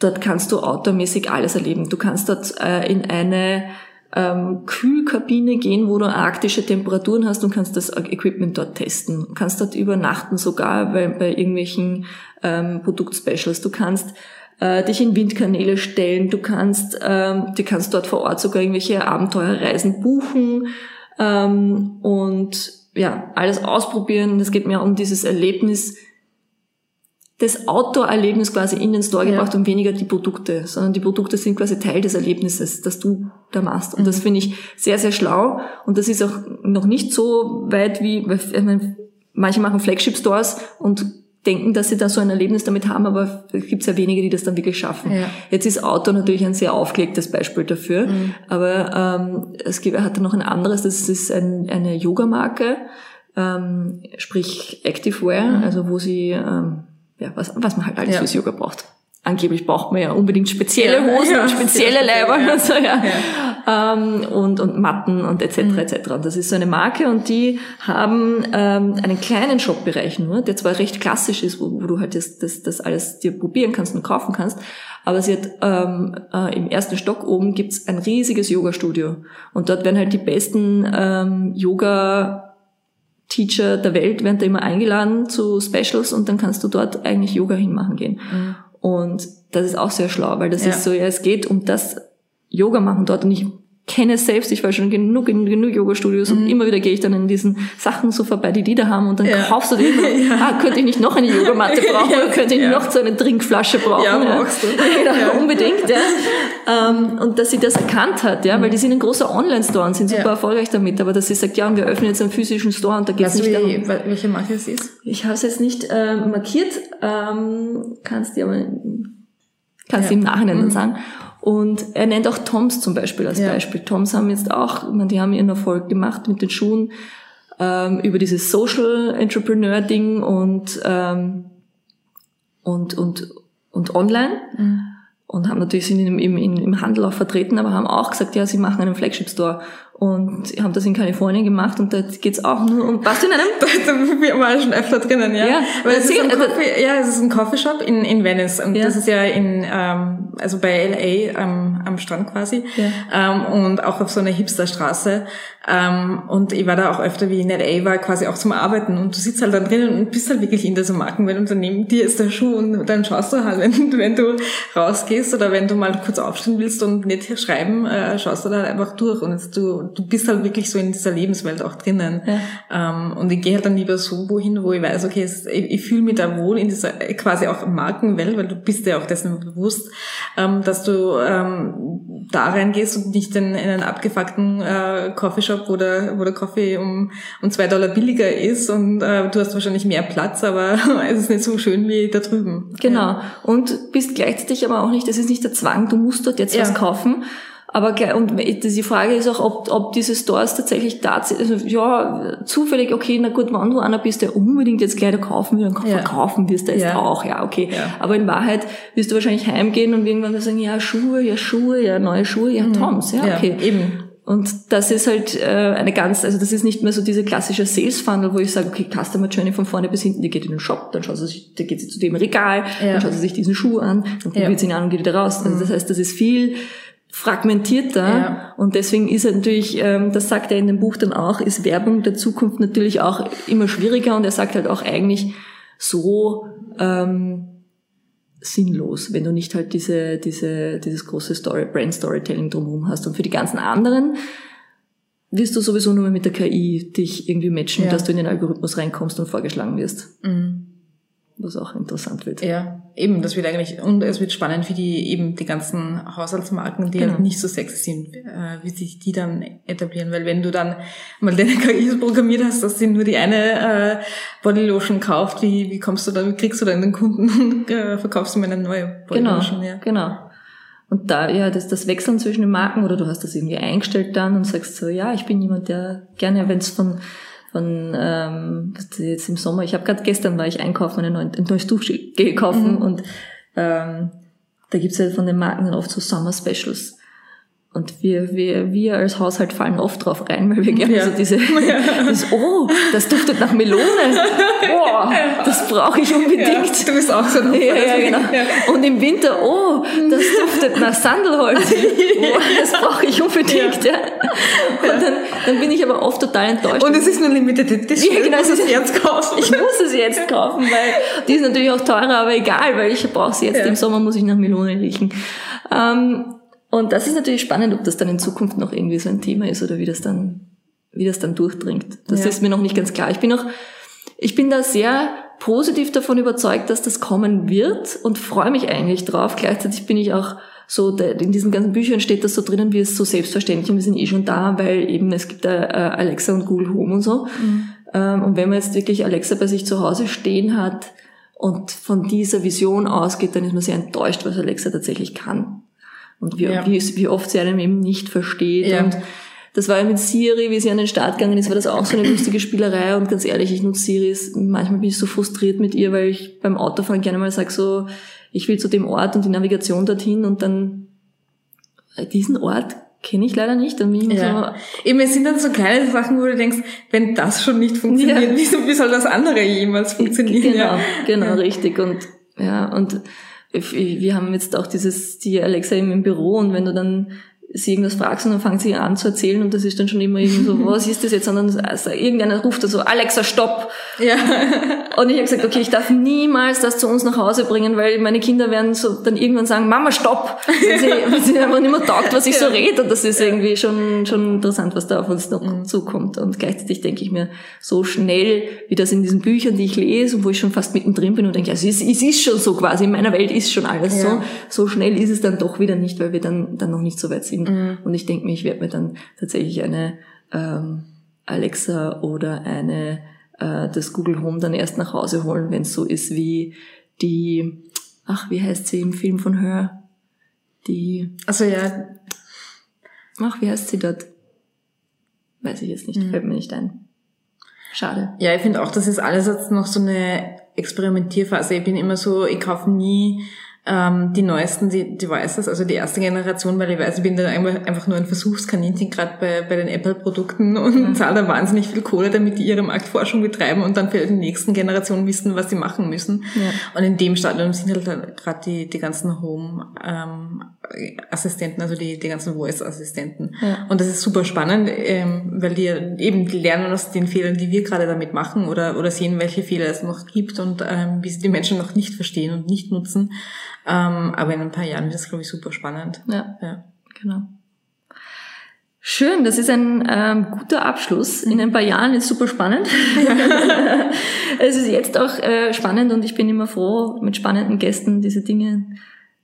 [SPEAKER 1] dort kannst du outdoormäßig alles erleben. Du kannst dort äh, in eine ähm, Kühlkabine gehen, wo du arktische Temperaturen hast und kannst das Equipment dort testen. Du kannst dort übernachten sogar bei, bei irgendwelchen ähm, Produktspecials. Du kannst äh, dich in Windkanäle stellen, du kannst, ähm, du kannst dort vor Ort sogar irgendwelche Abenteuerreisen buchen ähm, und ja, alles ausprobieren. Es geht mehr um dieses Erlebnis, das Outdoor-Erlebnis quasi in den Store ja. gebracht und weniger die Produkte, sondern die Produkte sind quasi Teil des Erlebnisses, das du da machst. Und mhm. das finde ich sehr, sehr schlau. Und das ist auch noch nicht so weit wie, ich meine, manche machen Flagship-Stores und denken, dass sie da so ein Erlebnis damit haben, aber es gibt sehr wenige, die das dann wirklich schaffen. Ja. Jetzt ist Outdoor natürlich ein sehr aufgelegtes Beispiel dafür, mhm. aber ähm, es gibt, hat noch ein anderes, das ist ein, eine Yoga-Marke, ähm, sprich Activewear, mhm. also wo sie ähm, ja, was, was man halt alles ja. fürs Yoga braucht. Angeblich braucht man ja unbedingt spezielle Hosen ja, und spezielle Leiber und so, ja. Ähm, und, und Matten und etc. Mhm. etc. Und das ist so eine Marke und die haben ähm, einen kleinen Shop-Bereich nur, der zwar recht klassisch ist, wo, wo du halt das, das, das alles dir probieren kannst und kaufen kannst, aber sie hat ähm, äh, im ersten Stock oben gibt's ein riesiges Yoga-Studio und dort werden halt die besten ähm, Yoga Teacher der Welt werden da immer eingeladen zu Specials und dann kannst du dort eigentlich Yoga hinmachen gehen. Mhm. Und das ist auch sehr schlau, weil das ja. ist so, ja, es geht um das Yoga machen dort und ich kenne es selbst, ich war schon genug in genug Yoga-Studios mhm. und immer wieder gehe ich dann in diesen Sachen so vorbei, die die da haben und dann ja. kaufst du dir immer, ja. ah, könnte ich nicht noch eine Yogamatte brauchen ja. oder könnte ich ja. noch so eine Trinkflasche brauchen. Ja, brauchst du. Genau, unbedingt, ja. Ähm, und dass sie das erkannt hat, ja, weil die sind ein großer Online-Store und sind super erfolgreich damit, aber dass sie sagt, ja, und wir öffnen jetzt einen physischen Store und da geht es nicht
[SPEAKER 3] darum. Welche Marke es ist?
[SPEAKER 1] Ich habe es jetzt nicht äh, markiert, ähm, kannst dir aber kannst ja. im Nachhinein dann mhm. sagen. Und er nennt auch Toms zum Beispiel als ja. Beispiel. Toms haben jetzt auch, ich meine, die haben ihren Erfolg gemacht mit den Schuhen ähm, über dieses Social Entrepreneur Ding und ähm, und und und online. Mhm. Und haben natürlich sind im, im, im Handel auch vertreten, aber haben auch gesagt, ja, sie machen einen Flagship Store und haben das in Kalifornien gemacht und da geht's auch nur um was in einem.
[SPEAKER 3] Wir waren schon öfter drinnen, ja. ja Weil es ist ein Coffee, ja, es ist ein Coffeeshop in, in Venice und ja. das ist ja in, ähm, also bei LA am, am Strand quasi ja. ähm, und auch auf so einer Hipsterstraße. Ähm, und ich war da auch öfter, wie in LA war, quasi auch zum Arbeiten und du sitzt halt dann drinnen und bist halt wirklich in dieser Markenwelt und dann neben dir ist der Schuh und dann schaust du halt, wenn, wenn du rausgehst oder wenn du mal kurz aufstehen willst und nicht schreiben, äh, schaust du da halt einfach durch und du du bist halt wirklich so in dieser Lebenswelt auch drinnen. Ja. Ähm, und ich gehe halt dann lieber so wohin, wo ich weiß, okay, es, ich, ich fühle mich da wohl in dieser quasi auch Markenwelt, weil du bist ja auch dessen bewusst, ähm, dass du ähm, da reingehst und nicht in, in einen abgefuckten äh, Coffeeshop, wo der, wo der Kaffee um, um zwei Dollar billiger ist und äh, du hast wahrscheinlich mehr Platz, aber es ist nicht so schön wie da drüben.
[SPEAKER 1] Genau. Ja. Und bist gleichzeitig aber auch nicht, das ist nicht der Zwang, du musst dort jetzt ja. was kaufen, aber und die Frage ist auch, ob, ob diese Stores tatsächlich tatsächlich, also ja, zufällig, okay, na gut, wenn du einer bist, der unbedingt jetzt Kleider kaufen will, dann ja. verkaufen wirst du jetzt ja. auch, ja, okay. Ja. Aber in Wahrheit wirst du wahrscheinlich heimgehen und irgendwann sagen, ja, Schuhe, ja, Schuhe, ja, neue Schuhe, ja, mhm. Toms, ja, okay. eben. Und das ist halt äh, eine ganz, also das ist nicht mehr so diese klassische Sales Funnel, wo ich sage, okay, Customer Journey von vorne bis hinten, die geht in den Shop, dann schaut sie sich, dann geht sie zu dem Regal, ja. dann schaut sie sich diesen Schuh an, dann probiert ja. sie ihn an und geht wieder raus. Also mhm. das heißt, das ist viel fragmentierter ja. und deswegen ist natürlich, ähm, das sagt er in dem Buch dann auch, ist Werbung der Zukunft natürlich auch immer schwieriger und er sagt halt auch eigentlich so ähm, sinnlos, wenn du nicht halt diese, diese, dieses große Story, Brand Storytelling drumherum hast. Und für die ganzen anderen wirst du sowieso nur mit der KI dich irgendwie matchen, ja. dass du in den Algorithmus reinkommst und vorgeschlagen wirst. Mhm was auch interessant wird.
[SPEAKER 3] Ja, eben, das wird eigentlich, und es wird spannend für die, eben die ganzen Haushaltsmarken, die genau. nicht so sexy sind, äh, wie sich die dann etablieren, weil wenn du dann mal deine KI programmiert hast, dass sie nur die eine äh, Bodylotion kauft, wie, wie kommst du da, wie kriegst du dann den Kunden und äh, verkaufst du mir eine neue
[SPEAKER 1] Bodylotion? Genau, ja. genau. Und da, ja, das, das Wechseln zwischen den Marken, oder du hast das irgendwie eingestellt dann und sagst so, ja, ich bin jemand, der gerne, wenn es von von ähm, jetzt im Sommer, ich habe gerade gestern war ich einkaufen, ein neues, ein neues Tuch gekauft mhm. und ähm, da gibt's ja von den Marken dann oft so Summer Specials. Und wir, wir, wir als Haushalt fallen oft drauf rein, weil wir gerne ja. so diese, ja. das, oh, das duftet nach Melone. Oh, das brauche ich unbedingt. Ja,
[SPEAKER 3] du bist auch so ein ja,
[SPEAKER 1] ja, genau. Und im Winter, oh, das duftet nach Sandelholz. Oh, das brauche ich unbedingt. Ja. Und dann, dann bin ich aber oft total enttäuscht.
[SPEAKER 3] Und es ist nur Limited Edition. Ja, genau, es ist jetzt kaufen.
[SPEAKER 1] Ich muss es jetzt kaufen, weil die ist natürlich auch teurer, aber egal, weil ich brauche sie jetzt. Im Sommer muss ich nach Melone riechen. Ähm, und das ist natürlich spannend, ob das dann in Zukunft noch irgendwie so ein Thema ist oder wie das dann, wie das dann durchdringt. Das ja. ist mir noch nicht ganz klar. Ich bin noch, ich bin da sehr positiv davon überzeugt, dass das kommen wird und freue mich eigentlich drauf. Gleichzeitig bin ich auch so, in diesen ganzen Büchern steht das so drinnen, wie es so selbstverständlich und wir sind eh schon da, weil eben es gibt da äh, Alexa und Google Home und so. Mhm. Ähm, und wenn man jetzt wirklich Alexa bei sich zu Hause stehen hat und von dieser Vision ausgeht, dann ist man sehr enttäuscht, was Alexa tatsächlich kann und wie, ja. wie, wie oft sie einem eben nicht versteht. Ja. Und das war ja mit Siri, wie sie an den Start gegangen ist, war das auch so eine lustige Spielerei. Und ganz ehrlich, ich nutze Siri, manchmal bin ich so frustriert mit ihr, weil ich beim Autofahren gerne mal sage so, ich will zu dem Ort und die Navigation dorthin und dann diesen Ort kenne ich leider nicht. Dann bin ich ja.
[SPEAKER 3] so Eben, es sind dann so kleine Sachen, wo du denkst, wenn das schon nicht funktioniert, ja. wieso wie soll das andere jemals funktionieren?
[SPEAKER 1] Genau, ja. genau, richtig. Und ja, und wir haben jetzt auch dieses, die Alexa im Büro und wenn du dann sie irgendwas fragst und dann fangen sie an zu erzählen und das ist dann schon immer irgendwie so, was ist das jetzt? Und dann also irgendeiner ruft da so, Alexa, stopp! Ja. Und ich habe gesagt, okay, ich darf niemals das zu uns nach Hause bringen, weil meine Kinder werden so dann irgendwann sagen, Mama, stopp! Wenn sie, wenn sie einfach nicht mehr taugt, was ich so rede. Und das ist irgendwie schon, schon interessant, was da auf uns noch mhm. zukommt. Und gleichzeitig denke ich mir, so schnell, wie das in diesen Büchern, die ich lese, wo ich schon fast mittendrin bin und denke, ja, es ist, es ist schon so quasi, in meiner Welt ist schon alles ja. so. So schnell ist es dann doch wieder nicht, weil wir dann, dann noch nicht so weit sind. Mhm. Und ich denke mir, ich werde mir dann tatsächlich eine ähm, Alexa oder eine äh, das Google Home dann erst nach Hause holen, wenn es so ist wie die, ach, wie heißt sie im Film von Her? Die.
[SPEAKER 3] Also ja.
[SPEAKER 1] Ach, wie heißt sie dort? Weiß ich jetzt nicht, mhm. fällt mir nicht ein. Schade.
[SPEAKER 3] Ja, ich finde auch, das ist alles jetzt noch so eine Experimentierphase. Ich bin immer so, ich kaufe nie ähm, die neuesten die Devices, also die erste Generation, weil ich weiß, ich bin dann einfach nur ein Versuchskaninchen gerade bei, bei den Apple-Produkten und mhm. zahle da wahnsinnig viel Kohle, damit die ihre Marktforschung betreiben und dann für die nächsten Generationen wissen, was sie machen müssen. Ja. Und in dem Stadium sind halt gerade die, die ganzen Home ähm, Assistenten, also die, die ganzen Voice-Assistenten. Ja. Und das ist super spannend, ähm, weil die eben lernen aus den Fehlern, die wir gerade damit machen oder, oder sehen, welche Fehler es noch gibt und ähm, wie sie die Menschen noch nicht verstehen und nicht nutzen. Ähm, aber in ein paar Jahren wird das, glaube ich, super spannend.
[SPEAKER 1] Ja, ja. genau. Schön, das ist ein ähm, guter Abschluss. In ein paar Jahren ist super spannend. es ist jetzt auch äh, spannend und ich bin immer froh, mit spannenden Gästen diese Dinge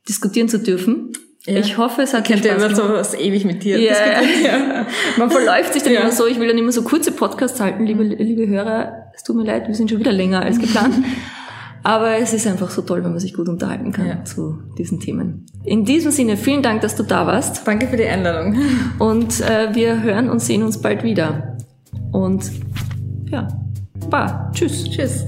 [SPEAKER 1] diskutieren zu dürfen. Ja. Ich hoffe, es hat
[SPEAKER 3] Kennt ihr immer so was ewig mit dir.
[SPEAKER 1] Ja. ja. Man verläuft sich dann ja. immer so. Ich will dann immer so kurze Podcasts halten, liebe, liebe Hörer. Es tut mir leid, wir sind schon wieder länger als geplant. Aber es ist einfach so toll, wenn man sich gut unterhalten kann ja. zu diesen Themen. In diesem Sinne, vielen Dank, dass du da warst.
[SPEAKER 3] Danke für die Einladung.
[SPEAKER 1] Und äh, wir hören und sehen uns bald wieder. Und ja, ba, tschüss.
[SPEAKER 3] Tschüss.